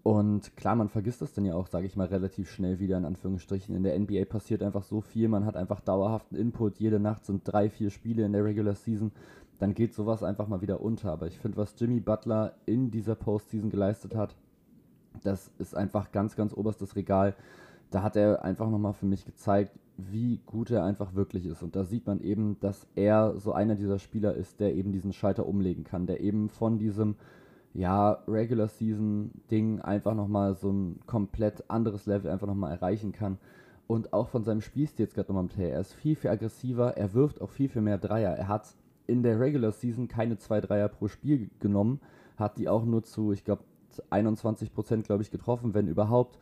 Und klar, man vergisst das dann ja auch, sage ich mal, relativ schnell wieder in Anführungsstrichen. In der NBA passiert einfach so viel, man hat einfach dauerhaften Input. Jede Nacht sind drei, vier Spiele in der Regular Season. Dann geht sowas einfach mal wieder unter. Aber ich finde, was Jimmy Butler in dieser Postseason geleistet hat, das ist einfach ganz, ganz oberstes Regal da hat er einfach nochmal für mich gezeigt, wie gut er einfach wirklich ist. Und da sieht man eben, dass er so einer dieser Spieler ist, der eben diesen Schalter umlegen kann, der eben von diesem ja, Regular Season Ding einfach nochmal so ein komplett anderes Level einfach nochmal erreichen kann. Und auch von seinem Spielstil jetzt gerade nochmal im Play. Er ist viel, viel aggressiver, er wirft auch viel, viel mehr Dreier. Er hat in der Regular Season keine zwei Dreier pro Spiel genommen, hat die auch nur zu, ich glaube, 21 Prozent, glaube ich, getroffen, wenn überhaupt.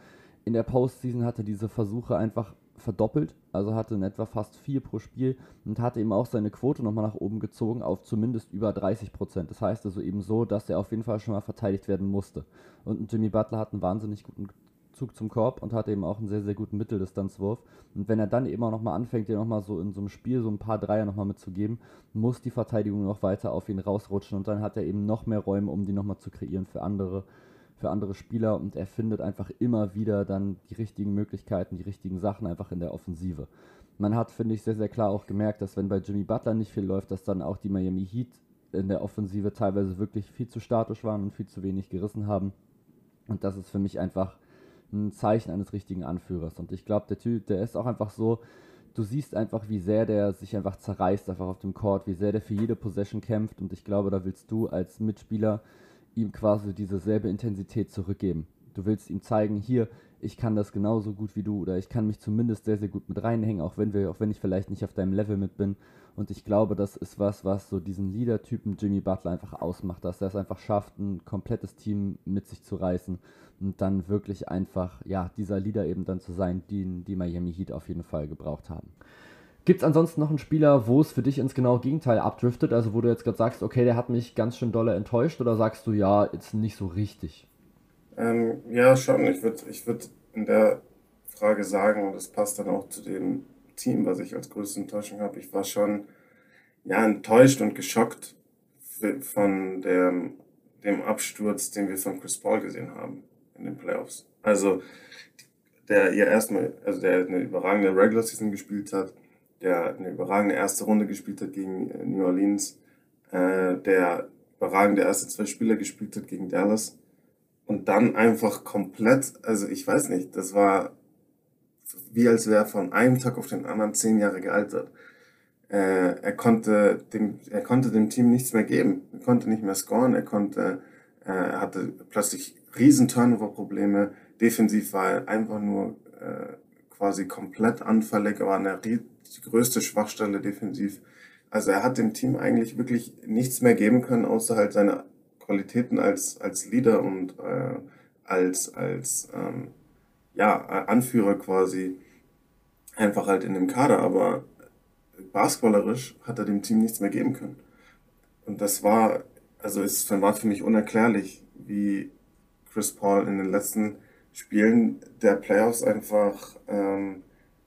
In der Postseason hat er diese Versuche einfach verdoppelt, also hatte in etwa fast vier pro Spiel und hatte eben auch seine Quote nochmal nach oben gezogen auf zumindest über 30 Prozent. Das heißt also eben so, dass er auf jeden Fall schon mal verteidigt werden musste. Und Jimmy Butler hat einen wahnsinnig guten Zug zum Korb und hat eben auch einen sehr, sehr guten Mitteldistanzwurf. Und wenn er dann eben auch nochmal anfängt, dir nochmal so in so einem Spiel so ein paar Dreier nochmal mitzugeben, muss die Verteidigung noch weiter auf ihn rausrutschen und dann hat er eben noch mehr Räume, um die nochmal zu kreieren für andere für andere Spieler und er findet einfach immer wieder dann die richtigen Möglichkeiten, die richtigen Sachen einfach in der Offensive. Man hat, finde ich, sehr, sehr klar auch gemerkt, dass wenn bei Jimmy Butler nicht viel läuft, dass dann auch die Miami Heat in der Offensive teilweise wirklich viel zu statisch waren und viel zu wenig gerissen haben. Und das ist für mich einfach ein Zeichen eines richtigen Anführers. Und ich glaube, der Typ, der ist auch einfach so, du siehst einfach, wie sehr der sich einfach zerreißt, einfach auf dem Court, wie sehr der für jede Possession kämpft. Und ich glaube, da willst du als Mitspieler ihm quasi diese selbe Intensität zurückgeben. Du willst ihm zeigen, hier, ich kann das genauso gut wie du oder ich kann mich zumindest sehr, sehr gut mit reinhängen, auch wenn wir, auch wenn ich vielleicht nicht auf deinem Level mit bin. Und ich glaube, das ist was, was so diesen Leader-Typen Jimmy Butler einfach ausmacht, dass er es einfach schafft, ein komplettes Team mit sich zu reißen und dann wirklich einfach, ja, dieser Leader eben dann zu sein, den die Miami Heat auf jeden Fall gebraucht haben. Gibt es ansonsten noch einen Spieler, wo es für dich ins genaue Gegenteil abdriftet? Also wo du jetzt gerade sagst, okay, der hat mich ganz schön dolle enttäuscht oder sagst du, ja, jetzt nicht so richtig? Ähm, ja, schon. Ich würde ich würd in der Frage sagen, und das passt dann auch zu dem Team, was ich als größte Enttäuschung habe, ich war schon ja, enttäuscht und geschockt von dem, dem Absturz, den wir von Chris Paul gesehen haben in den Playoffs. Also der ihr erstmal, also der eine überragende Regular Season gespielt hat, der eine überragende erste Runde gespielt hat gegen äh, New Orleans, äh, der überragende erste zwei Spieler gespielt hat gegen Dallas und dann einfach komplett, also ich weiß nicht, das war wie als wäre von einem Tag auf den anderen zehn Jahre gealtert. Äh, er, konnte dem, er konnte dem Team nichts mehr geben. Er konnte nicht mehr scoren, er konnte, äh, hatte plötzlich riesen Turnover-Probleme. Defensiv war er einfach nur äh, quasi komplett anfällig, war eine die größte Schwachstelle defensiv. Also er hat dem Team eigentlich wirklich nichts mehr geben können, außer halt seine Qualitäten als, als Leader und äh, als, als ähm, ja, Anführer quasi einfach halt in dem Kader. Aber basketballerisch hat er dem Team nichts mehr geben können. Und das war, also es war für mich unerklärlich, wie Chris Paul in den letzten Spielen der Playoffs einfach ähm,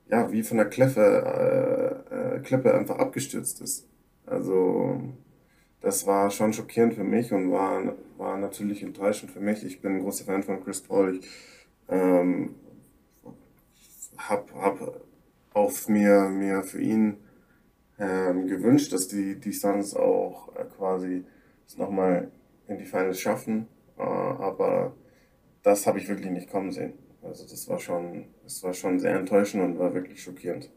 ja, wie von der Kläffe, äh, äh, Klippe einfach abgestürzt ist. Also das war schon schockierend für mich und war, war natürlich enttäuschend für mich. Ich bin ein großer Fan von Chris Paul. Ich ähm, habe hab auf mir, mir für ihn ähm, gewünscht, dass die, die Suns auch äh, quasi es nochmal in die Finals schaffen. Äh, aber das habe ich wirklich nicht kommen sehen. Also das war schon, das war schon sehr enttäuschend und war wirklich schockierend.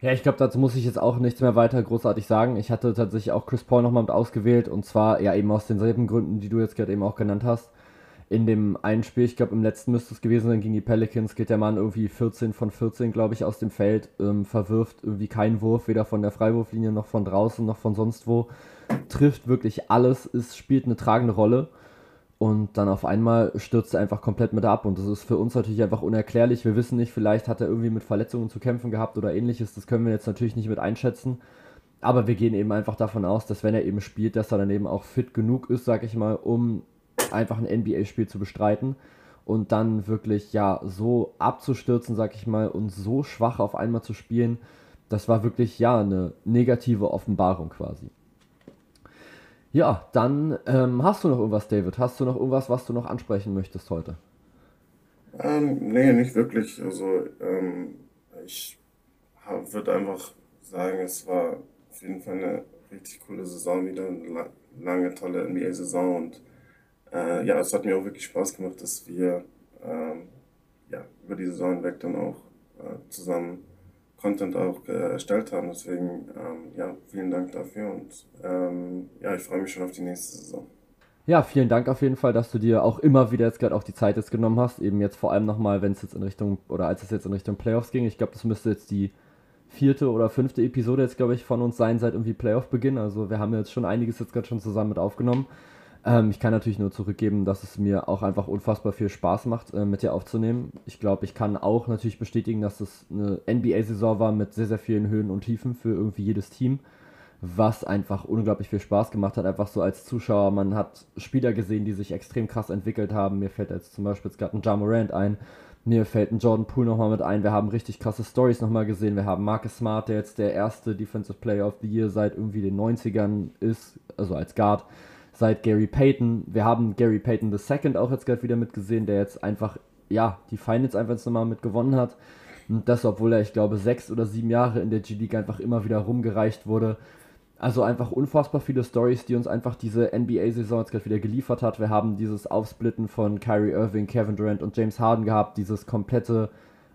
Ja, ich glaube, dazu muss ich jetzt auch nichts mehr weiter großartig sagen. Ich hatte tatsächlich auch Chris Paul nochmal mit ausgewählt und zwar ja eben aus denselben Gründen, die du jetzt gerade eben auch genannt hast. In dem einen Spiel, ich glaube im letzten müsste es gewesen sein, gegen die Pelicans, geht der Mann irgendwie 14 von 14, glaube ich, aus dem Feld, ähm, verwirft irgendwie keinen Wurf, weder von der Freiwurflinie noch von draußen noch von sonst wo. Trifft wirklich alles, es spielt eine tragende Rolle. Und dann auf einmal stürzt er einfach komplett mit ab. Und das ist für uns natürlich einfach unerklärlich. Wir wissen nicht, vielleicht hat er irgendwie mit Verletzungen zu kämpfen gehabt oder ähnliches. Das können wir jetzt natürlich nicht mit einschätzen. Aber wir gehen eben einfach davon aus, dass wenn er eben spielt, dass er dann eben auch fit genug ist, sag ich mal, um einfach ein NBA-Spiel zu bestreiten. Und dann wirklich, ja, so abzustürzen, sag ich mal, und so schwach auf einmal zu spielen, das war wirklich, ja, eine negative Offenbarung quasi. Ja, dann ähm, hast du noch irgendwas, David? Hast du noch irgendwas, was du noch ansprechen möchtest heute? Ähm, nee, nicht wirklich. Also ähm, ich würde einfach sagen, es war auf jeden Fall eine richtig coole Saison wieder, eine lange, tolle NBA-Saison und äh, ja, es hat mir auch wirklich Spaß gemacht, dass wir ähm, ja, über die Saison hinweg dann auch äh, zusammen Content auch erstellt haben. Deswegen, ähm, ja, vielen Dank dafür und ähm, ja, ich freue mich schon auf die nächste Saison. Ja, vielen Dank auf jeden Fall, dass du dir auch immer wieder jetzt gerade auch die Zeit jetzt genommen hast. Eben jetzt vor allem nochmal, wenn es jetzt in Richtung, oder als es jetzt in Richtung Playoffs ging. Ich glaube, das müsste jetzt die vierte oder fünfte Episode jetzt, glaube ich, von uns sein seit irgendwie Playoff-Beginn. Also wir haben jetzt schon einiges jetzt gerade schon zusammen mit aufgenommen. Ähm, ich kann natürlich nur zurückgeben, dass es mir auch einfach unfassbar viel Spaß macht, äh, mit dir aufzunehmen. Ich glaube, ich kann auch natürlich bestätigen, dass es eine NBA-Saison war mit sehr, sehr vielen Höhen und Tiefen für irgendwie jedes Team, was einfach unglaublich viel Spaß gemacht hat. Einfach so als Zuschauer, man hat Spieler gesehen, die sich extrem krass entwickelt haben. Mir fällt jetzt zum Beispiel jetzt gerade ein Ja Morant ein. Mir fällt ein Jordan Poole nochmal mit ein. Wir haben richtig krasse Stories nochmal gesehen. Wir haben Marcus Smart, der jetzt der erste Defensive Player of the Year seit irgendwie den 90ern ist, also als Guard seit Gary Payton. Wir haben Gary Payton II auch jetzt gerade wieder mitgesehen, der jetzt einfach, ja, die Finals einfach jetzt nochmal mit gewonnen hat. Und das, obwohl er, ich glaube, sechs oder sieben Jahre in der G-League einfach immer wieder rumgereicht wurde. Also einfach unfassbar viele Stories, die uns einfach diese NBA-Saison jetzt gerade wieder geliefert hat. Wir haben dieses Aufsplitten von Kyrie Irving, Kevin Durant und James Harden gehabt, dieses komplette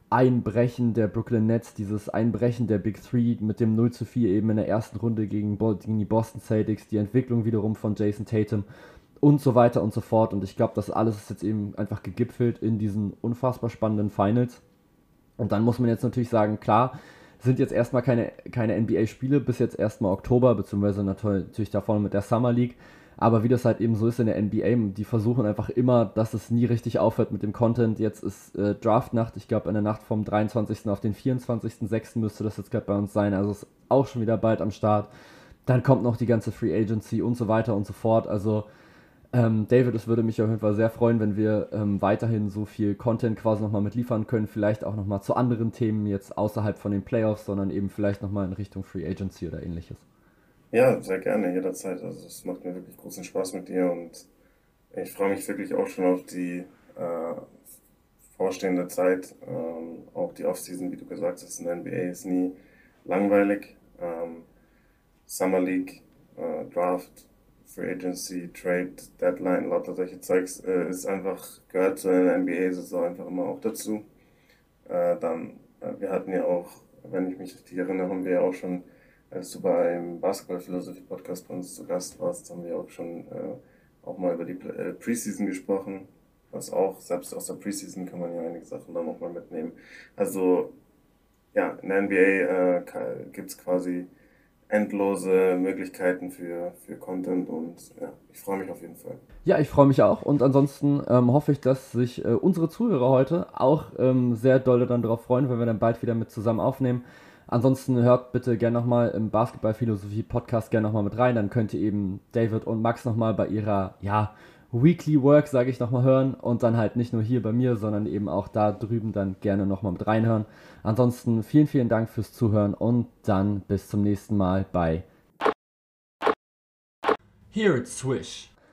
Einbrechen der Brooklyn Nets, dieses Einbrechen der Big Three mit dem 0 zu 4 eben in der ersten Runde gegen, gegen die Boston Celtics, die Entwicklung wiederum von Jason Tatum und so weiter und so fort. Und ich glaube, das alles ist jetzt eben einfach gegipfelt in diesen unfassbar spannenden Finals. Und dann muss man jetzt natürlich sagen, klar, sind jetzt erstmal keine, keine NBA-Spiele, bis jetzt erstmal Oktober, beziehungsweise natürlich davon mit der Summer League. Aber wie das halt eben so ist in der NBA, die versuchen einfach immer, dass es nie richtig aufhört mit dem Content. Jetzt ist äh, Draftnacht, ich glaube in der Nacht vom 23. auf den 24.06. müsste das jetzt gerade bei uns sein. Also ist auch schon wieder bald am Start. Dann kommt noch die ganze Free Agency und so weiter und so fort. Also ähm, David, es würde mich auf jeden Fall sehr freuen, wenn wir ähm, weiterhin so viel Content quasi nochmal mitliefern können. Vielleicht auch nochmal zu anderen Themen jetzt außerhalb von den Playoffs, sondern eben vielleicht nochmal in Richtung Free Agency oder ähnliches. Ja, sehr gerne, jederzeit. Also es macht mir wirklich großen Spaß mit dir und ich freue mich wirklich auch schon auf die äh, vorstehende Zeit. Ähm, auch die Offseason, wie du gesagt hast, in der NBA ist nie langweilig. Ähm, Summer League, äh, Draft, Free Agency, Trade, Deadline, lauter solche Zeugs äh, ist einfach, gehört zu einer NBA-Saison einfach immer auch dazu. Äh, dann, äh, wir hatten ja auch, wenn ich mich richtig erinnere, haben wir ja auch schon als du beim Basketball-Philosophie-Podcast bei uns zu Gast warst, haben wir auch schon äh, auch mal über die äh, Preseason gesprochen. Was auch, selbst aus der Preseason kann man ja einige Sachen dann nochmal mitnehmen. Also, ja, in der NBA äh, gibt es quasi endlose Möglichkeiten für, für Content und ja, ich freue mich auf jeden Fall. Ja, ich freue mich auch und ansonsten ähm, hoffe ich, dass sich äh, unsere Zuhörer heute auch ähm, sehr doll dann darauf freuen, wenn wir dann bald wieder mit zusammen aufnehmen. Ansonsten hört bitte gerne nochmal im Basketball-Philosophie-Podcast gerne nochmal mit rein. Dann könnt ihr eben David und Max nochmal bei ihrer, ja, Weekly Work, sage ich nochmal, hören. Und dann halt nicht nur hier bei mir, sondern eben auch da drüben dann gerne nochmal mit reinhören. Ansonsten vielen, vielen Dank fürs Zuhören und dann bis zum nächsten Mal bei Here it's Swish.